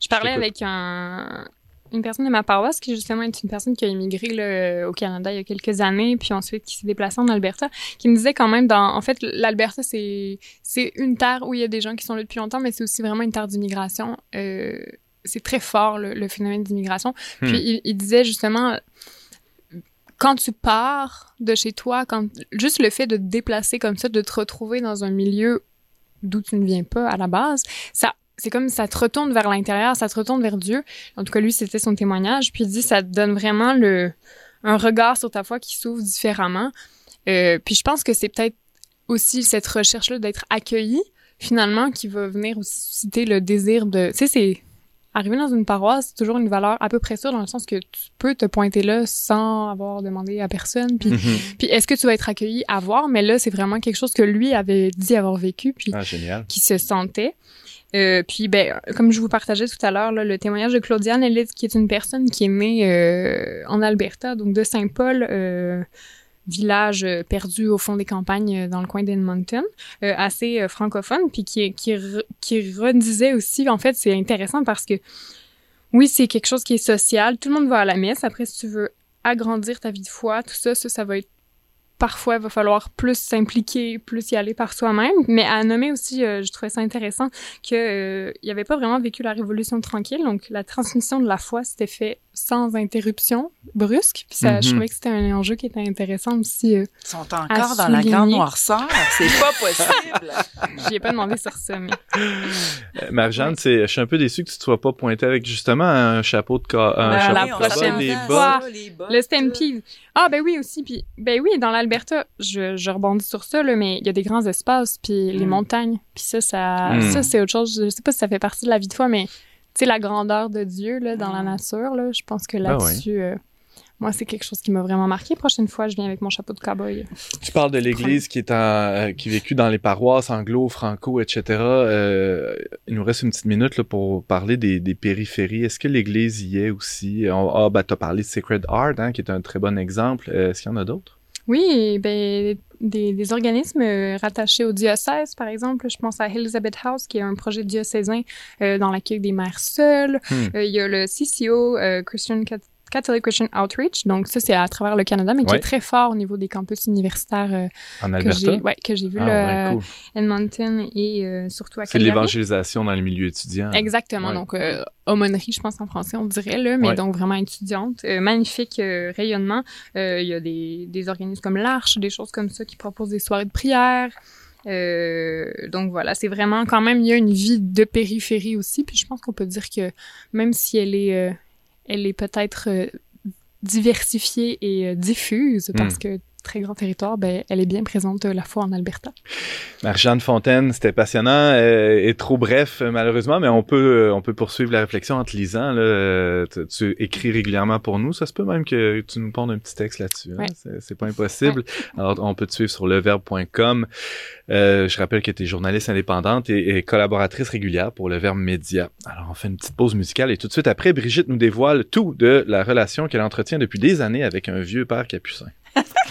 Je parlais avec un, une personne de ma paroisse qui justement est une personne qui a immigré là, au Canada il y a quelques années, puis ensuite qui s'est déplacée en Alberta, qui me disait quand même dans, en fait, l'Alberta c'est c'est une terre où il y a des gens qui sont là depuis longtemps, mais c'est aussi vraiment une terre d'immigration. Euh, c'est très fort le, le phénomène d'immigration. Hmm. Puis il, il disait justement quand tu pars de chez toi, quand juste le fait de te déplacer comme ça, de te retrouver dans un milieu d'où tu ne viens pas à la base, ça c'est comme ça te retourne vers l'intérieur, ça te retourne vers Dieu. En tout cas, lui, c'était son témoignage. Puis il dit, ça te donne vraiment le, un regard sur ta foi qui s'ouvre différemment. Euh, puis je pense que c'est peut-être aussi cette recherche-là d'être accueilli, finalement, qui va venir aussi susciter le désir de... Tu sais, c'est... Arriver dans une paroisse, c'est toujours une valeur à peu près sûre, dans le sens que tu peux te pointer là sans avoir demandé à personne. Puis, Mhm. puis est-ce que tu vas être accueilli à voir? Mais là, c'est vraiment quelque chose que lui avait dit avoir vécu. Puis Ah, qui se sentait. Euh, puis, ben, comme je vous partageais tout à l'heure, le témoignage de Claudiane, elle dit qui est une personne qui est née euh, en Alberta, donc de Saint-Paul, euh, village perdu au fond des campagnes dans le coin d'Edmonton, assez francophone, puis qui, qui, qui redisait aussi, en fait, c'est intéressant parce que, oui, c'est quelque chose qui est social, tout le monde va à la messe, après, si tu veux agrandir ta vie de foi, tout ça, ça, ça va être parfois, il va falloir plus s'impliquer, plus y aller par soi-même. Mais à nommer aussi, euh, je trouvais ça intéressant que euh, il avait pas vraiment vécu la Révolution tranquille. Donc, la transmission de la foi s'était fait sans interruption brusque. Puis ça, je Mhm. trouvais que c'était un enjeu qui était intéressant aussi. euh. Ils sont encore dans la grande noirceur. C'est pas possible. J'y ai pas demandé sur ça, mais Euh, Marjane, c'est- je suis un peu déçu que tu ne sois pas pointé avec justement un chapeau de ca- un Ben, chapeau la de prochaine des bas. le stampede. Ah ben oui aussi. Puis ben oui, dans l'Alberta, je, je rebondis sur ça là, mais il y a des grands espaces puis les Mm. montagnes. Puis ça, ça, Mm. ça c'est autre chose. Je sais pas si ça fait partie de la vie de foi, mais sais la grandeur de Dieu là dans la nature là, je pense que Ben là-dessus, euh, moi, c'est quelque chose qui m'a vraiment marqué. Prochaine fois, je viens avec mon chapeau de cowboy. Tu parles de l'Église qui est en, euh, qui vécut dans les paroisses anglo, franco, etc. Euh, il nous reste une petite minute là, pour parler des, des périphéries. Est-ce que l'Église y est aussi? Ah, ben, t'as parlé de Sacred Heart, hein, qui est un très bon exemple. Euh, Est-ce qu'il y en a d'autres? Oui, ben, des, des organismes euh, rattachés au diocèse, par exemple. Je pense à Elizabeth House, qui est un projet diocésain euh, dans l'accueil des mères seules. Hmm. Euh, Il y a le CCO, euh, Christian Cat- Catholic Christian Outreach. Donc, ça, c'est à travers le Canada, mais qui Ouais. est très fort au niveau des campus universitaires euh, En Alberta? ouais, que j'ai vu Ah, là, ouais, cool. Edmonton et euh, surtout à C'est de Calgary. l'évangélisation dans les milieux étudiants. Exactement. Ouais. Donc, euh, aumônerie, je pense en français, on dirait, là, mais Ouais. donc vraiment étudiante. Euh, magnifique euh, rayonnement. Euh, Il y a des, des organismes comme l'Arche, des choses comme ça qui proposent des soirées de prière. Euh, donc voilà, c'est vraiment quand même, il y a une vie de périphérie aussi. Puis je pense qu'on peut dire que même si elle est, euh, elle est peut-être euh, diversifiée et euh, diffuse, parce que très grand territoire, ben, elle est bien présente euh, la fois en Alberta. Marjane Fontaine, c'était passionnant euh, et trop bref euh, malheureusement, mais on peut on peut poursuivre la réflexion en te lisant. Là, tu, tu écris régulièrement pour nous, ça se peut même que tu nous pondes un petit texte là-dessus. hein. Ouais. C'est, c'est pas impossible. Alors on peut te suivre sur leverbe.com. Euh, je rappelle que tu es journaliste indépendante et, et collaboratrice régulière pour Le Verbe Média. Alors on fait une petite pause musicale et tout de suite après, Brigitte nous dévoile tout de la relation qu'elle entretient depuis des années avec un vieux père capucin.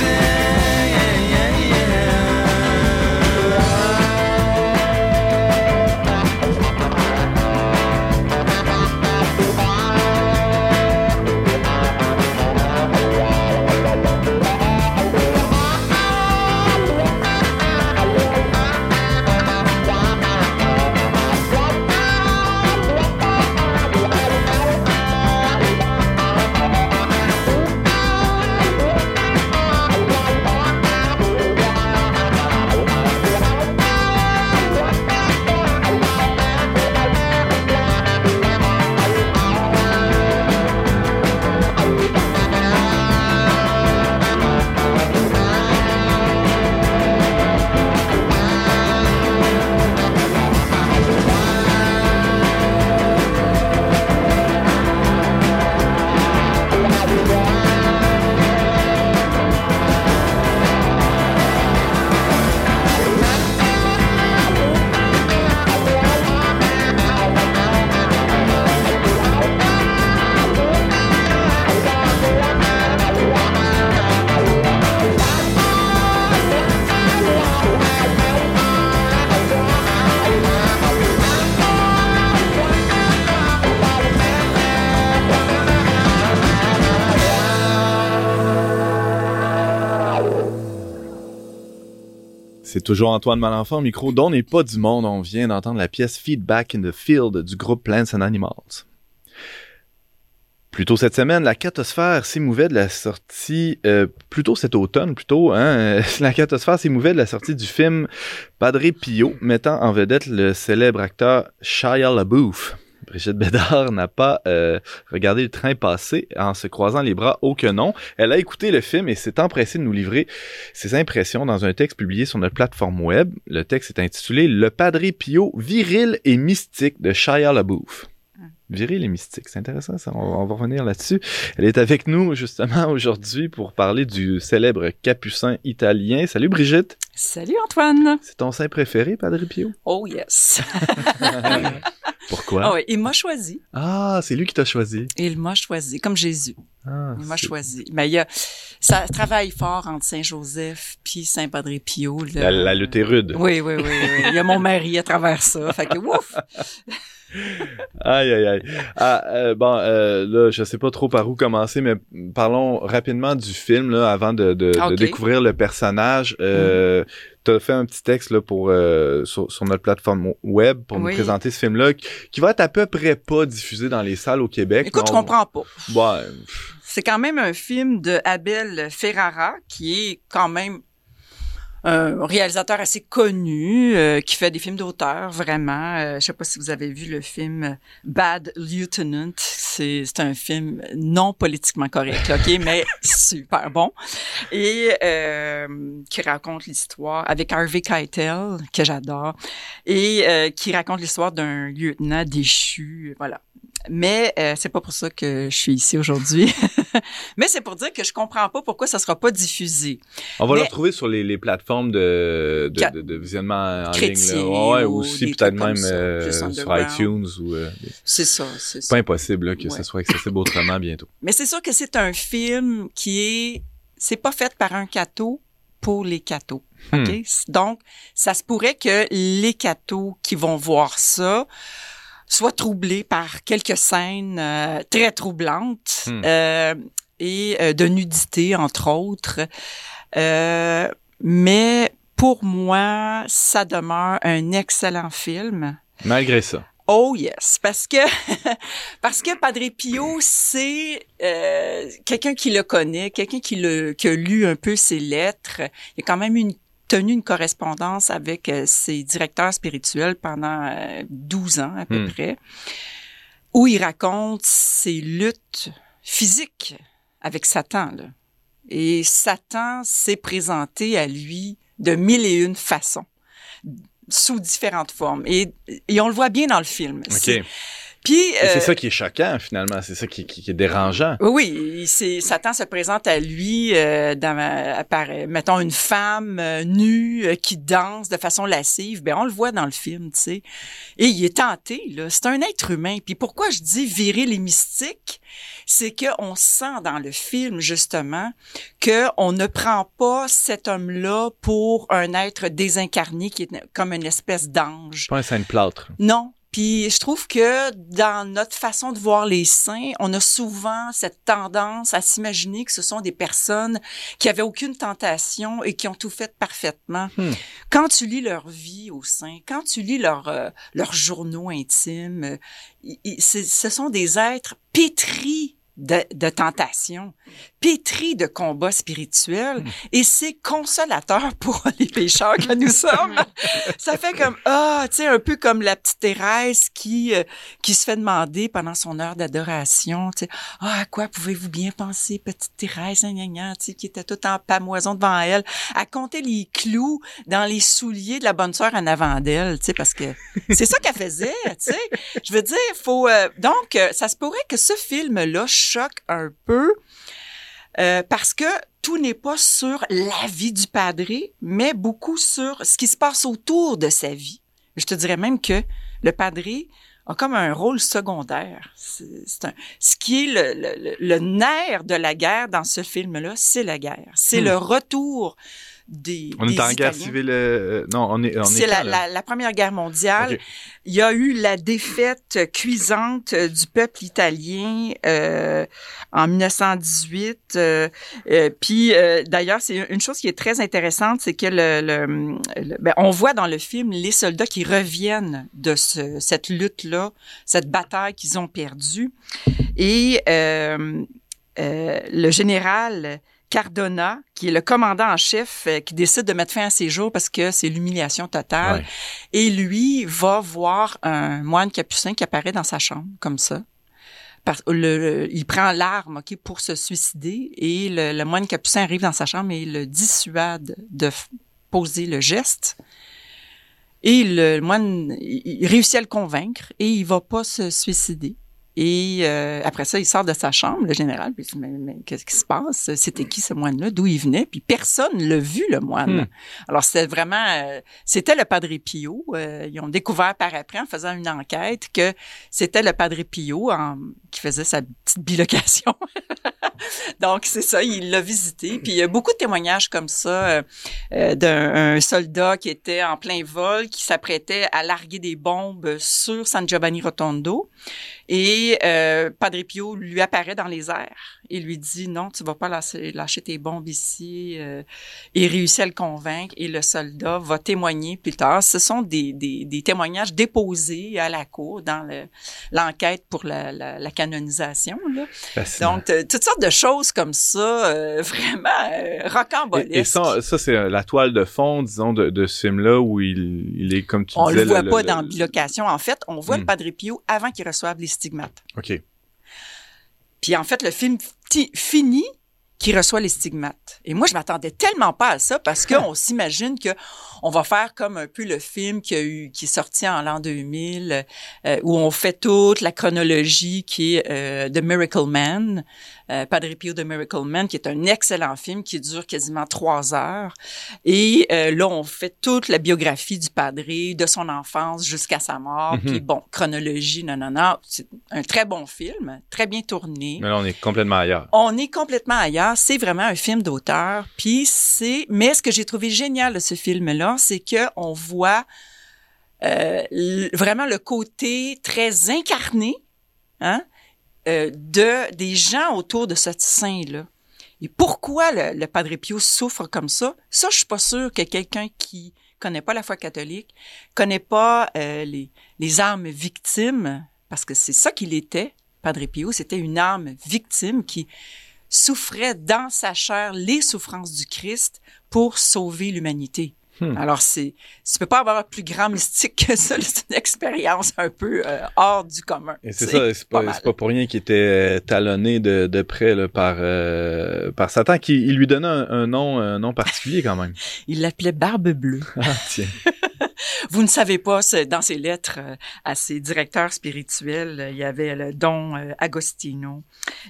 listen. C'est toujours Antoine Malenfant micro dont n'est pas du monde. On vient d'entendre la pièce Feedback in the Field du groupe Plants and Animals. Plus tôt cette semaine, la catosphère s'émouvait de la sortie, euh, plutôt cet automne, plutôt, hein, la catosphère s'émouvait de la sortie du film Padre Pio, mettant en vedette le célèbre acteur Shia LaBeouf. Brigitte Bédard n'a pas euh, regardé le train passer en se croisant les bras au que non. Elle a écouté le film et s'est empressée de nous livrer ses impressions dans un texte publié sur notre plateforme web. Le texte est intitulé Le Padre Pio, viril et mystique de Shia LaBeouf. Viril et mystique, c'est intéressant ça, on, on va revenir là-dessus. Elle est avec nous justement aujourd'hui pour parler du célèbre capucin italien. Salut Brigitte, Salut Antoine. c'est ton saint préféré, Padre Pio? Oh yes. Pourquoi? Ah oui, il m'a choisi. Ah, c'est lui qui t'a choisi. Il m'a choisi, comme Jésus. Ah, Il m'a choisi. Mais il y a, ça travaille fort entre Saint-Joseph puis Saint-Padre Pio. là. La, la lutte est rude. Oui, oui, oui, oui. Il y a mon mari à travers ça. Fait que ouf! Aïe, aïe, aïe. Ah, euh, bon, euh, là, je sais pas trop par où commencer, mais parlons rapidement du film, là, avant de, de, de Ok. découvrir le personnage. Euh, T'as fait un petit texte, là, pour, euh, sur, sur notre plateforme web pour nous présenter ce film-là, qui, va être à peu près pas diffusé dans les salles au Québec. Écoute, je on- comprends pas. Ouais, C'est quand même un film de Abel Ferrara, qui est quand même un réalisateur assez connu, euh, qui fait des films d'auteur, vraiment. Euh, je sais pas si vous avez vu le film Bad Lieutenant. C'est un film non politiquement correct, OK, mais super bon. Et euh, qui raconte l'histoire avec Harvey Keitel, que j'adore, et euh, qui raconte l'histoire d'un lieutenant déchu, voilà. Mais euh, c'est pas pour ça que je suis ici aujourd'hui. Mais c'est pour dire que je comprends pas pourquoi ça sera pas diffusé. on va Mais- le retrouver sur les, les plateformes de, de, de, de visionnement en ligne. Là. Ouais, ou aussi peut-être même ça, euh, sur iTunes ou... euh, C'est ça, c'est ça. pas impossible là, que Ouais. ce soit accessible autrement bientôt. Mais c'est sûr que c'est un film qui est, c'est pas fait par un cateau pour les cathos. Hmm. Donc, ça se pourrait que les cathos qui vont voir ça soient troublés par quelques scènes euh, très troublantes Hmm. euh, et euh, de nudité, entre autres. Euh, mais pour moi, ça demeure un excellent film. Malgré ça. Oh yes, parce que parce que Padre Pio, c'est euh, quelqu'un qui le connaît, quelqu'un qui, le, qui a lu un peu ses lettres. Il a quand même une, tenu une correspondance avec euh, ses directeurs spirituels pendant euh, 12 ans à peu Hmm. près, où il raconte ses luttes physiques avec Satan. Là. Et Satan s'est présenté à lui de mille et une façons sous différentes formes. Et, et on le voit bien dans le film. Puis, Et euh, C'est ça qui est choquant, finalement. C'est ça qui, qui- qui est dérangeant. oui, oui, c'est Satan se présente à lui euh, dans ma- par, mettons une femme euh, nue euh, qui danse de façon lascive. Ben on le voit dans le film, tu sais. Et il est tenté là. C'est un être humain. Puis pourquoi je dis viril et mystique, c'est que on sent dans le film justement que on ne prend pas cet homme-là pour un être désincarné qui est comme une espèce d'ange. Pas un saint plâtre. Non. Puis je trouve que dans notre façon de voir les saints, on a souvent cette tendance à s'imaginer que ce sont des personnes qui avaient aucune tentation et qui ont tout fait parfaitement. Hmm. Quand tu lis leur vie aux saints, quand tu lis leur, euh, leurs journaux intimes, euh, ce sont des êtres pétris de, de tentation, pétris de combats spirituels, et c'est consolateur pour les pécheurs que nous sommes. Ça fait comme ah, tu sais un peu comme la petite Thérèse qui euh, qui se fait demander pendant son heure d'adoration, tu sais, ah à quoi pouvez-vous bien penser petite Thérèse gna, tu sais qui était toute en pamoison devant elle, à compter les clous dans les souliers de la bonne sœur en avant d'elle, tu sais parce que c'est ça qu'elle faisait, tu sais. Je veux dire, faut euh, donc euh, ça se pourrait que ce film là choque un peu euh, parce que tout n'est pas sur la vie du padré, mais beaucoup sur ce qui se passe autour de sa vie. Je te dirais même que le padré a comme un rôle secondaire. C'est un, ce qui est le, le, le- le nerf de la guerre dans ce film-là, c'est la guerre. C'est Hmm. le retour des On des est en guerre Italiens. civile. euh, non, on est. C'est est la, la, la Première Guerre mondiale. Il y a eu la défaite cuisante euh, du peuple italien euh, en 1918. euh, euh, puis euh, d'ailleurs, c'est une chose qui est très intéressante, c'est que le, le- le- ben, on voit dans le film les soldats qui reviennent de ce, cette lutte-là, cette bataille qu'ils ont perdue. Et euh, euh, le général Cardona, qui est le commandant en chef, euh, qui décide de mettre fin à ses jours parce que c'est l'humiliation totale. Ouais. Et lui va voir un moine capucin qui apparaît dans sa chambre, comme ça. Parce, le, le- il prend l'arme ok, pour se suicider et le, le moine capucin arrive dans sa chambre et le dissuade de poser le geste. Et le moine, il réussit à le convaincre et il va pas se suicider. Et euh, après ça, il sort de sa chambre, le général, puis il dit, mais, mais qu'est-ce qui se passe? C'était qui ce moine-là? D'où il venait? Puis personne l'a vu, le moine. Hmm. Alors, c'était vraiment... euh, c'était le Padre Pio. Euh, ils ont découvert par après, en faisant une enquête, que c'était le Padre Pio en- qui faisait sa petite bilocation. Donc, c'est ça, il l'a visité. Puis, il y a beaucoup de témoignages comme ça euh, euh, d'un un soldat qui était en plein vol, qui s'apprêtait à larguer des bombes sur San Giovanni Rotondo. Et euh, Padre Pio lui apparaît dans les airs et lui dit non, tu vas pas lâcher, lâcher tes bombes ici. Euh, et réussit à le convaincre et le soldat va témoigner plus tard. Ce sont des, des, des témoignages déposés à la cour dans le- l'enquête pour la, la, la canonisation. Là. Donc, euh, toutes sortes de choses comme ça, euh, vraiment euh, rocambolesques. Et, et ça, ça c'est euh, la toile de fond, disons, de, de ce film-là où il, il est comme tu on disais. le voit le- pas le- dans bilocation. En fait, on voit Hmm. le Padre Pio avant qu'il reçoive les stigmates. OK. Puis en fait, le film finit qu'il reçoit les stigmates. Et moi, je m'attendais tellement pas à ça parce qu'on s'imagine que on va faire comme un peu le film qui a eu, qui est sorti en l'an 2000, euh, où on fait toute la chronologie qui est euh, The Miracle Man, euh, Padre Pio The Miracle Man, qui est un excellent film qui dure quasiment trois heures. Et euh, là, on fait toute la biographie du Padre, de son enfance jusqu'à sa mort. Mhm. Puis bon, chronologie, non, non, non. C'est un très bon film, très bien tourné. Mais là, on est complètement ailleurs. On est complètement ailleurs. C'est vraiment un film d'auteur. Puis c'est, mais ce que j'ai trouvé génial de ce film-là, c'est que on voit euh, vraiment le côté très incarné, hein, euh, de des gens autour de ce saint-là. Et pourquoi le, Padre Pio souffre comme ça? Ça, je suis pas sûre que quelqu'un qui connaît pas la foi catholique, connaît pas euh, les âmes victimes, parce que c'est ça qu'il était. Padre Pio, c'était une âme victime qui souffrait dans sa chair les souffrances du Christ pour sauver l'humanité. Hmm. Alors, c'est, tu peux pas avoir plus grand mystique que ça. C'est une expérience un peu euh, hors du commun. Et c'est ça, c'est pas, pas pour rien qu'il était euh, talonné de, de près là, par, euh, par Satan, qui il lui donnait un, un nom, un nom particulier quand même. Il l'appelait Barbe Bleue. Ah, tiens. Vous ne savez pas, dans ses lettres à ses directeurs spirituels, il y avait le Don Agostino,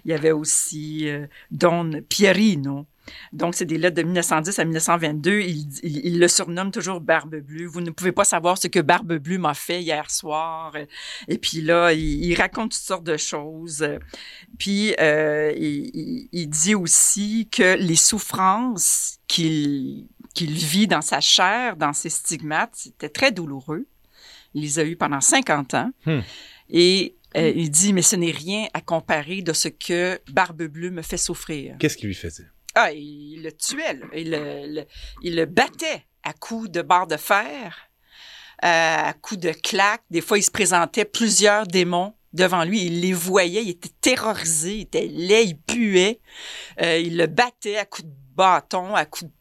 il y avait aussi Don Pierino. Donc, c'est des lettres de 1910 à 1922. Il, il- il le surnomme toujours Barbe Bleue. Vous ne pouvez pas savoir ce que Barbe Bleue m'a fait hier soir. Et puis là, il, il raconte toutes sortes de choses. Puis, euh, il, dit aussi que les souffrances qu'il vit dans sa chair, dans ses stigmates, c'était très douloureux. Il les a eus pendant 50 ans. Hmm. Et euh, il dit, mais ce n'est rien à comparer de ce que Barbe Bleue me fait souffrir. Qu'est-ce qu'il lui faisait? Ah, il le tuait. Il le, battait à coups de barre de fer, euh, à coups de claques. Des fois, il se présentait plusieurs démons devant lui. Il les voyait, il était terrorisé, il était laid, il puait. Euh, il le battait à coups de bâton, à coups de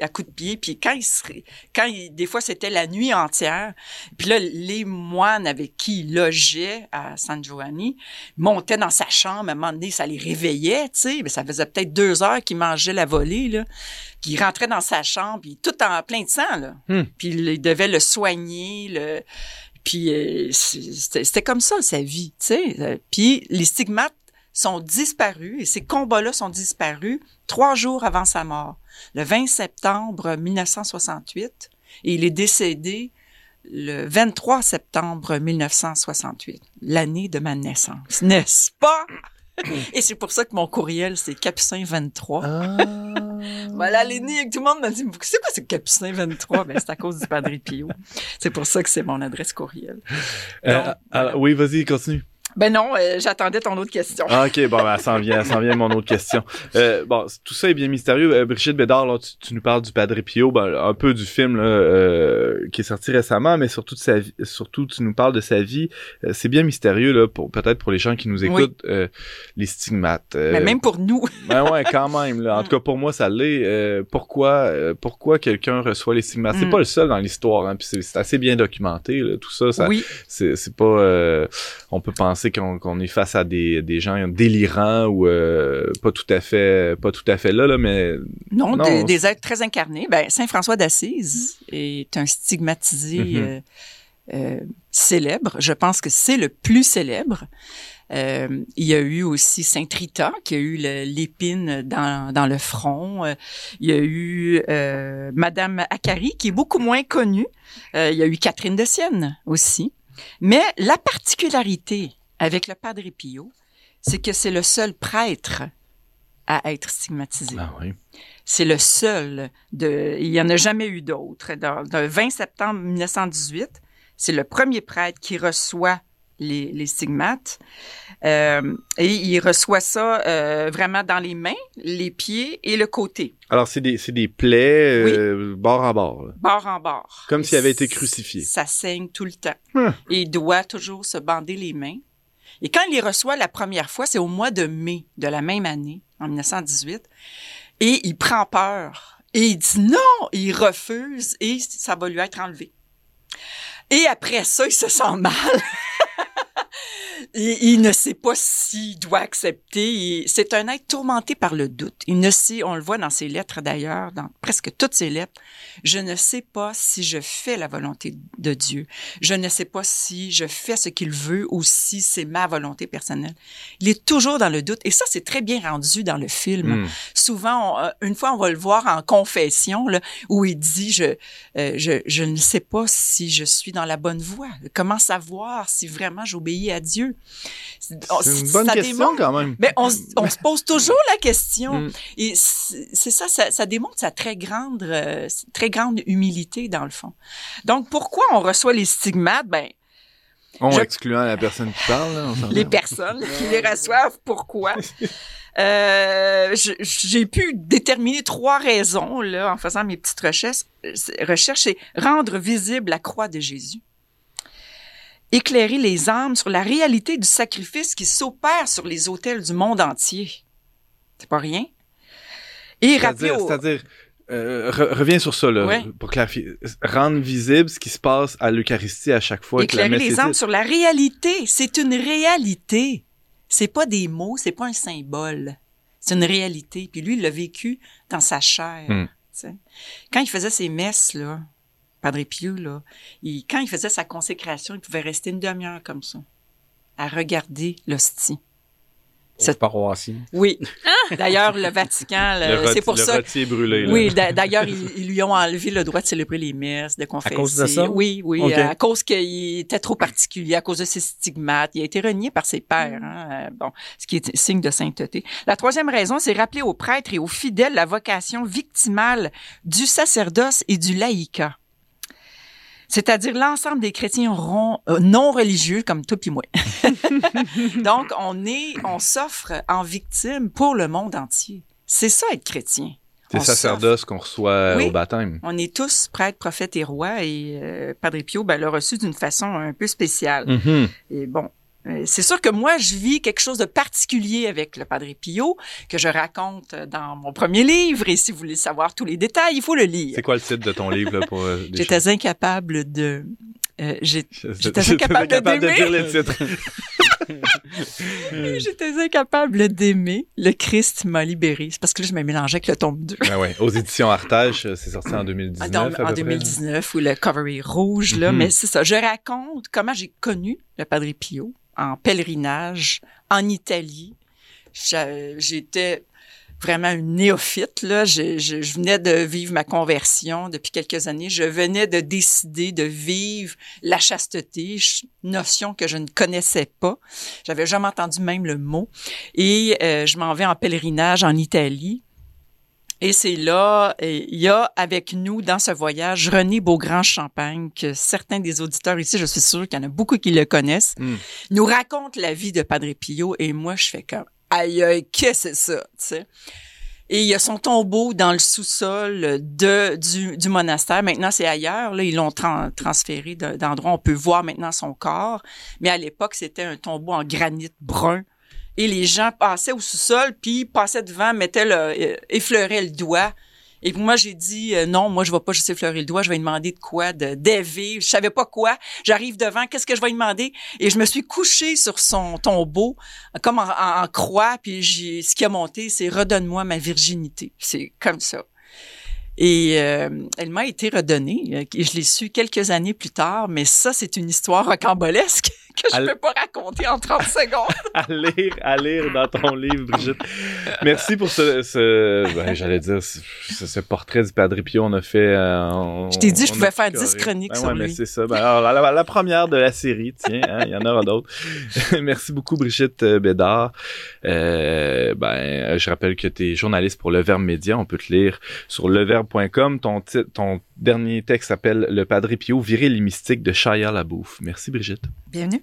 à coups de pied, puis quand il serait, quand il, des fois c'était la nuit entière, puis là les moines avec qui il logeait à San Giovanni montaient dans sa chambre, à un moment donné ça les réveillait, tu sais, mais ça faisait peut-être deux heures qu'il mangeait la volée là, qu'il rentrait dans sa chambre, puis tout en plein de sang là, Hmm. puis il devait le soigner, le, puis euh, c'était c'était comme ça sa vie, tu sais, Euh, puis les stigmates sont disparus et ces combats-là sont disparus trois jours avant sa mort, le 20 septembre 1968, et il est décédé le 23 septembre 1968, l'année de ma naissance, n'est-ce pas? Et c'est pour ça que mon courriel, c'est Capucin23. Ah. Voilà, l'énigme. Tout le monde m'a dit, c'est quoi ce Capucin 23? Ben, c'est à cause du Padre Pio. C'est pour ça que c'est mon adresse courriel. Euh, Donc, alors, voilà. oui, vas-y, continue. Ben non, euh, j'attendais ton autre question. Ah, ok, bon, ben, elle s'en vient, elle s'en vient mon autre question. Euh, bon, tout ça est bien mystérieux. Euh, Brigitte Bédard, là, tu, tu nous parles du Padre Pio, ben, un peu du film là, qui est sorti récemment, mais surtout de sa vie, surtout tu nous parles de sa vie. C'est bien mystérieux là, pour peut-être pour les gens qui nous écoutent, les stigmates. Mais même pour nous. Ben ouais, quand même. Là. En tout cas, pour moi, ça l'est. Pourquoi, pourquoi quelqu'un reçoit les stigmates? C'est Mm. pas le seul dans l'histoire. Hein, puis c'est, assez bien documenté. Là, tout ça, ça oui. c'est, pas. on peut penser qu'on, est face à des, des gens délirants ou euh, pas tout à fait, pas tout à fait là, là, mais Non, Non, des, des êtres très incarnés. Ben, Saint François d'Assise est un stigmatisé Mhm. euh, euh, célèbre. Je pense que c'est le plus célèbre. Euh, il y a eu aussi Saint Rita qui a eu l'épine dans, dans le front. Euh, il y a eu euh, Madame Akari qui est beaucoup moins connue. Il y a eu Catherine de Sienne aussi. Mais la particularité avec le Padre Pio, c'est que c'est le seul prêtre à être stigmatisé. ah oui. C'est le seul. De, il n'y en a jamais eu d'autres. Dans- Le 20 septembre 1918, c'est le premier prêtre qui reçoit les, les stigmates. Euh, et il reçoit ça euh, vraiment dans les mains, les pieds et le côté, Alors c'est des, plaies euh, bord en bord, là. bord en bord. comme s'il avait été crucifié. Ça saigne tout le temps. Hum. Et il doit toujours se bander les mains. Et quand il les reçoit la première fois, c'est au mois de mai de la même année, en 1918. Et il prend peur. Et il dit non, il refuse et ça va lui être enlevé. Et après ça, il se sent mal. Il ne sait pas s'il doit accepter. C'est un être tourmenté par le doute. Il ne sait, on le voit dans ses lettres d'ailleurs, dans presque toutes ses lettres, je ne sais pas si je fais la volonté de Dieu. Je ne sais pas si je fais ce qu'il veut ou si c'est ma volonté personnelle. Il est toujours dans le doute. Et ça, c'est très bien rendu dans le film. Hmm. Souvent, on- euh, une fois, on va le voir en confession, là, où il dit, je, euh, je, je ne sais pas si je suis dans la bonne voie. Comment savoir si vraiment j'obéis à Dieu? On- C'est une bonne ça question démontre- quand même. mais on, se pose toujours la question. Mm. Et c'est ça, ça, ça démontre sa très grande, euh, très grande humilité dans le fond. Donc, pourquoi on reçoit les stigmates? Ben, Je- excluant la personne qui parle, là, on s'entend. les personnes qui les reçoivent, pourquoi? Euh, j'ai pu déterminer trois raisons là en faisant mes petites recherches. Recherches, c'est rendre visible la croix de Jésus, éclairer les âmes sur la réalité du sacrifice qui s'opère sur les autels du monde entier. C'est pas rien. Et rappeler C'est-à-dire, euh, re- reviens sur ça, là, Ouais. pour clarifier. Rendre visible ce qui se passe à l'Eucharistie à chaque fois que la éclairer messe les âmes sur la réalité. C'est une réalité. C'est pas des mots, c'est pas un symbole. C'est une réalité. Puis lui, il l'a vécu dans sa chair. Hmm. Quand il faisait ses messes, là, Padre Pio, là, il- quand il faisait sa consécration, il pouvait rester une demi-heure comme ça, à regarder l'hostie. Cette paroisse. Oui. D'ailleurs, le Vatican, le- Le, c'est pour le ça. est brûlé, là. Oui, d'a- d'ailleurs, ils, ils lui ont enlevé le droit de célébrer les messes, de confesser. cause de ça? Oui, oui, à cause qu'il était trop particulier, à cause de ses stigmates. Il a été renié par ses pères, hein, euh, bon, ce qui est signe de sainteté. La troisième raison, c'est rappeler aux prêtres et aux fidèles la vocation victimale du sacerdoce et du laïcat. C'est-à-dire l'ensemble des chrétiens ron- euh, non religieux comme toi puis moi. Donc, on est, on s'offre en victime pour le monde entier. C'est ça être chrétien. C'est sacerdoce qu'on reçoit Oui. au baptême. On est tous prêtres, prophètes et rois et euh, Padre Pio ben, l'a reçu d'une façon un peu spéciale. Mhm. Et bon, euh, c'est sûr que moi, je vis quelque chose de particulier avec le Padre Pio que je raconte dans mon premier livre. Et si vous voulez savoir tous les détails, il faut le lire. C'est quoi le titre de ton livre, là, pour euh, des J'étais incapable de... euh, j'étais incapable de incapable de dire le titre. J'étais incapable d'aimer. Le Christ m'a libéré. C'est parce que là, je me mélangeais avec le tome 2. Ah ouais. Aux éditions Artage, euh, c'est sorti en 2019. Ah, dans- à peu en près. 2019, où le cover est rouge, là. Mhm. Mais c'est ça. Je raconte comment j'ai connu le Padre Pio en pèlerinage en Italie. J'étais vraiment une néophyte, là. Je, venais de vivre ma conversion depuis quelques années. Je venais de décider de vivre la chasteté, ch- notion que je ne connaissais pas. J'avais jamais entendu même le mot. Et euh, je m'en vais en pèlerinage en Italie. Et c'est là, il y a avec nous dans ce voyage René Beaugrand-Champagne, que certains des auditeurs ici, je suis sûre qu'il y en a beaucoup qui le connaissent, Mm. nous raconte la vie de Padre Pio et moi, je fais comme, aïe, aïe, qu'est-ce que c'est ça, tu sais? Et il y a son tombeau dans le sous-sol de, du, du monastère. Maintenant, c'est ailleurs. Là, ils l'ont tran- transféré de- d'endroit. On peut voir maintenant son corps. Mais à l'époque, c'était un tombeau en granit brun. Et les gens passaient au sous-sol, puis passaient devant, mettaient le, euh, effleuraient le doigt. Et moi, j'ai dit euh, non, moi je vais pas juste effleurer le doigt, je vais lui demander de quoi, de d'élever. Je savais pas quoi. J'arrive devant, qu'est-ce que je vais lui demander? Et je me suis couchée sur son tombeau, comme en croix. Puis j'ai, ce qui a monté, c'est redonne-moi ma virginité. C'est comme ça. Et euh, elle m'a été redonnée. euh, et Je l'ai su quelques années plus tard, mais ça, c'est une histoire rocambolesque que je Elle- peux pas raconter en 30 secondes. à lire, à lire dans ton livre, Brigitte. Merci pour ce, ce ben, j'allais dire, ce, portrait du Padre Pio. On a fait. euh, on- Je t'ai dit, je on pouvais faire picoré. 10 chroniques Ben sur ouais, mais lui. c'est ça. Ben, alors, la, la première de la série, tiens, hein, il y en aura d'autres. Merci beaucoup, Brigitte euh, Bédard. Euh, ben, je rappelle que tu es journaliste pour Le Verbe Média. On peut te lire sur leverbe.com. Ton, ton dernier texte s'appelle Le Padre Pio, viril et mystique de Shia Labouffe. Merci, Brigitte. Bienvenue.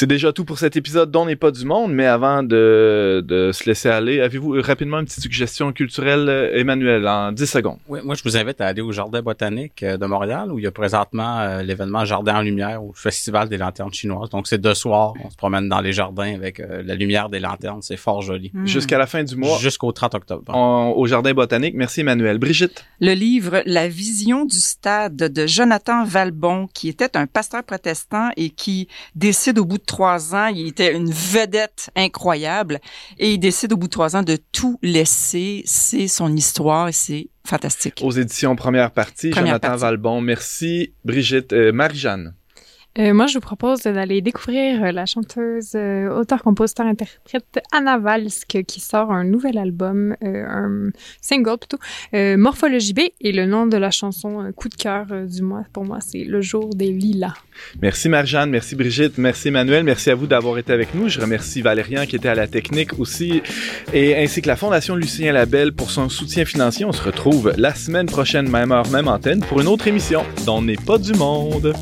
C'est déjà tout pour cet épisode dont n'est pas du monde, mais avant de, de se laisser aller, avez-vous euh, rapidement une petite suggestion culturelle, euh, Emmanuel, en 10 secondes? Oui, moi, je vous invite à aller au Jardin botanique euh, de Montréal, où il y a présentement euh, l'événement Jardin en lumière au Festival des lanternes chinoises. Donc, c'est deux soirs. On se promène dans les jardins avec euh, la lumière des lanternes. C'est fort joli. Hmm. Jusqu'à la fin du mois, Jusqu'au 30 octobre. on- au Jardin botanique. Merci, Emmanuel. Brigitte? Le livre La vision du stade de Jonathan Valbon, qui était un pasteur protestant et qui décide au bout de trois ans, il était une vedette incroyable, et il décide au bout de trois ans de tout laisser. C'est son histoire et c'est fantastique. Aux éditions Première Partie, Première Jonathan partie. Valbon. Merci, Brigitte. Euh, Marie-Jeanne. Euh, moi, je vous propose d'aller découvrir euh, la chanteuse, euh, auteur, compositeur, interprète Anna Valsk qui sort un nouvel album, un single plutôt, Morphologie B. Et le nom de la chanson coup de cœur du mois, pour moi, c'est Le jour des lilas. Merci, Marie-Jeanne. Merci, Brigitte. Merci, Emmanuel. Merci à vous d'avoir été avec nous. Je remercie Valérian qui était à la technique aussi, et ainsi que la Fondation Lucien Labelle pour son soutien financier. On se retrouve la semaine prochaine, même heure, même antenne, pour une autre émission dont n'est pas du monde.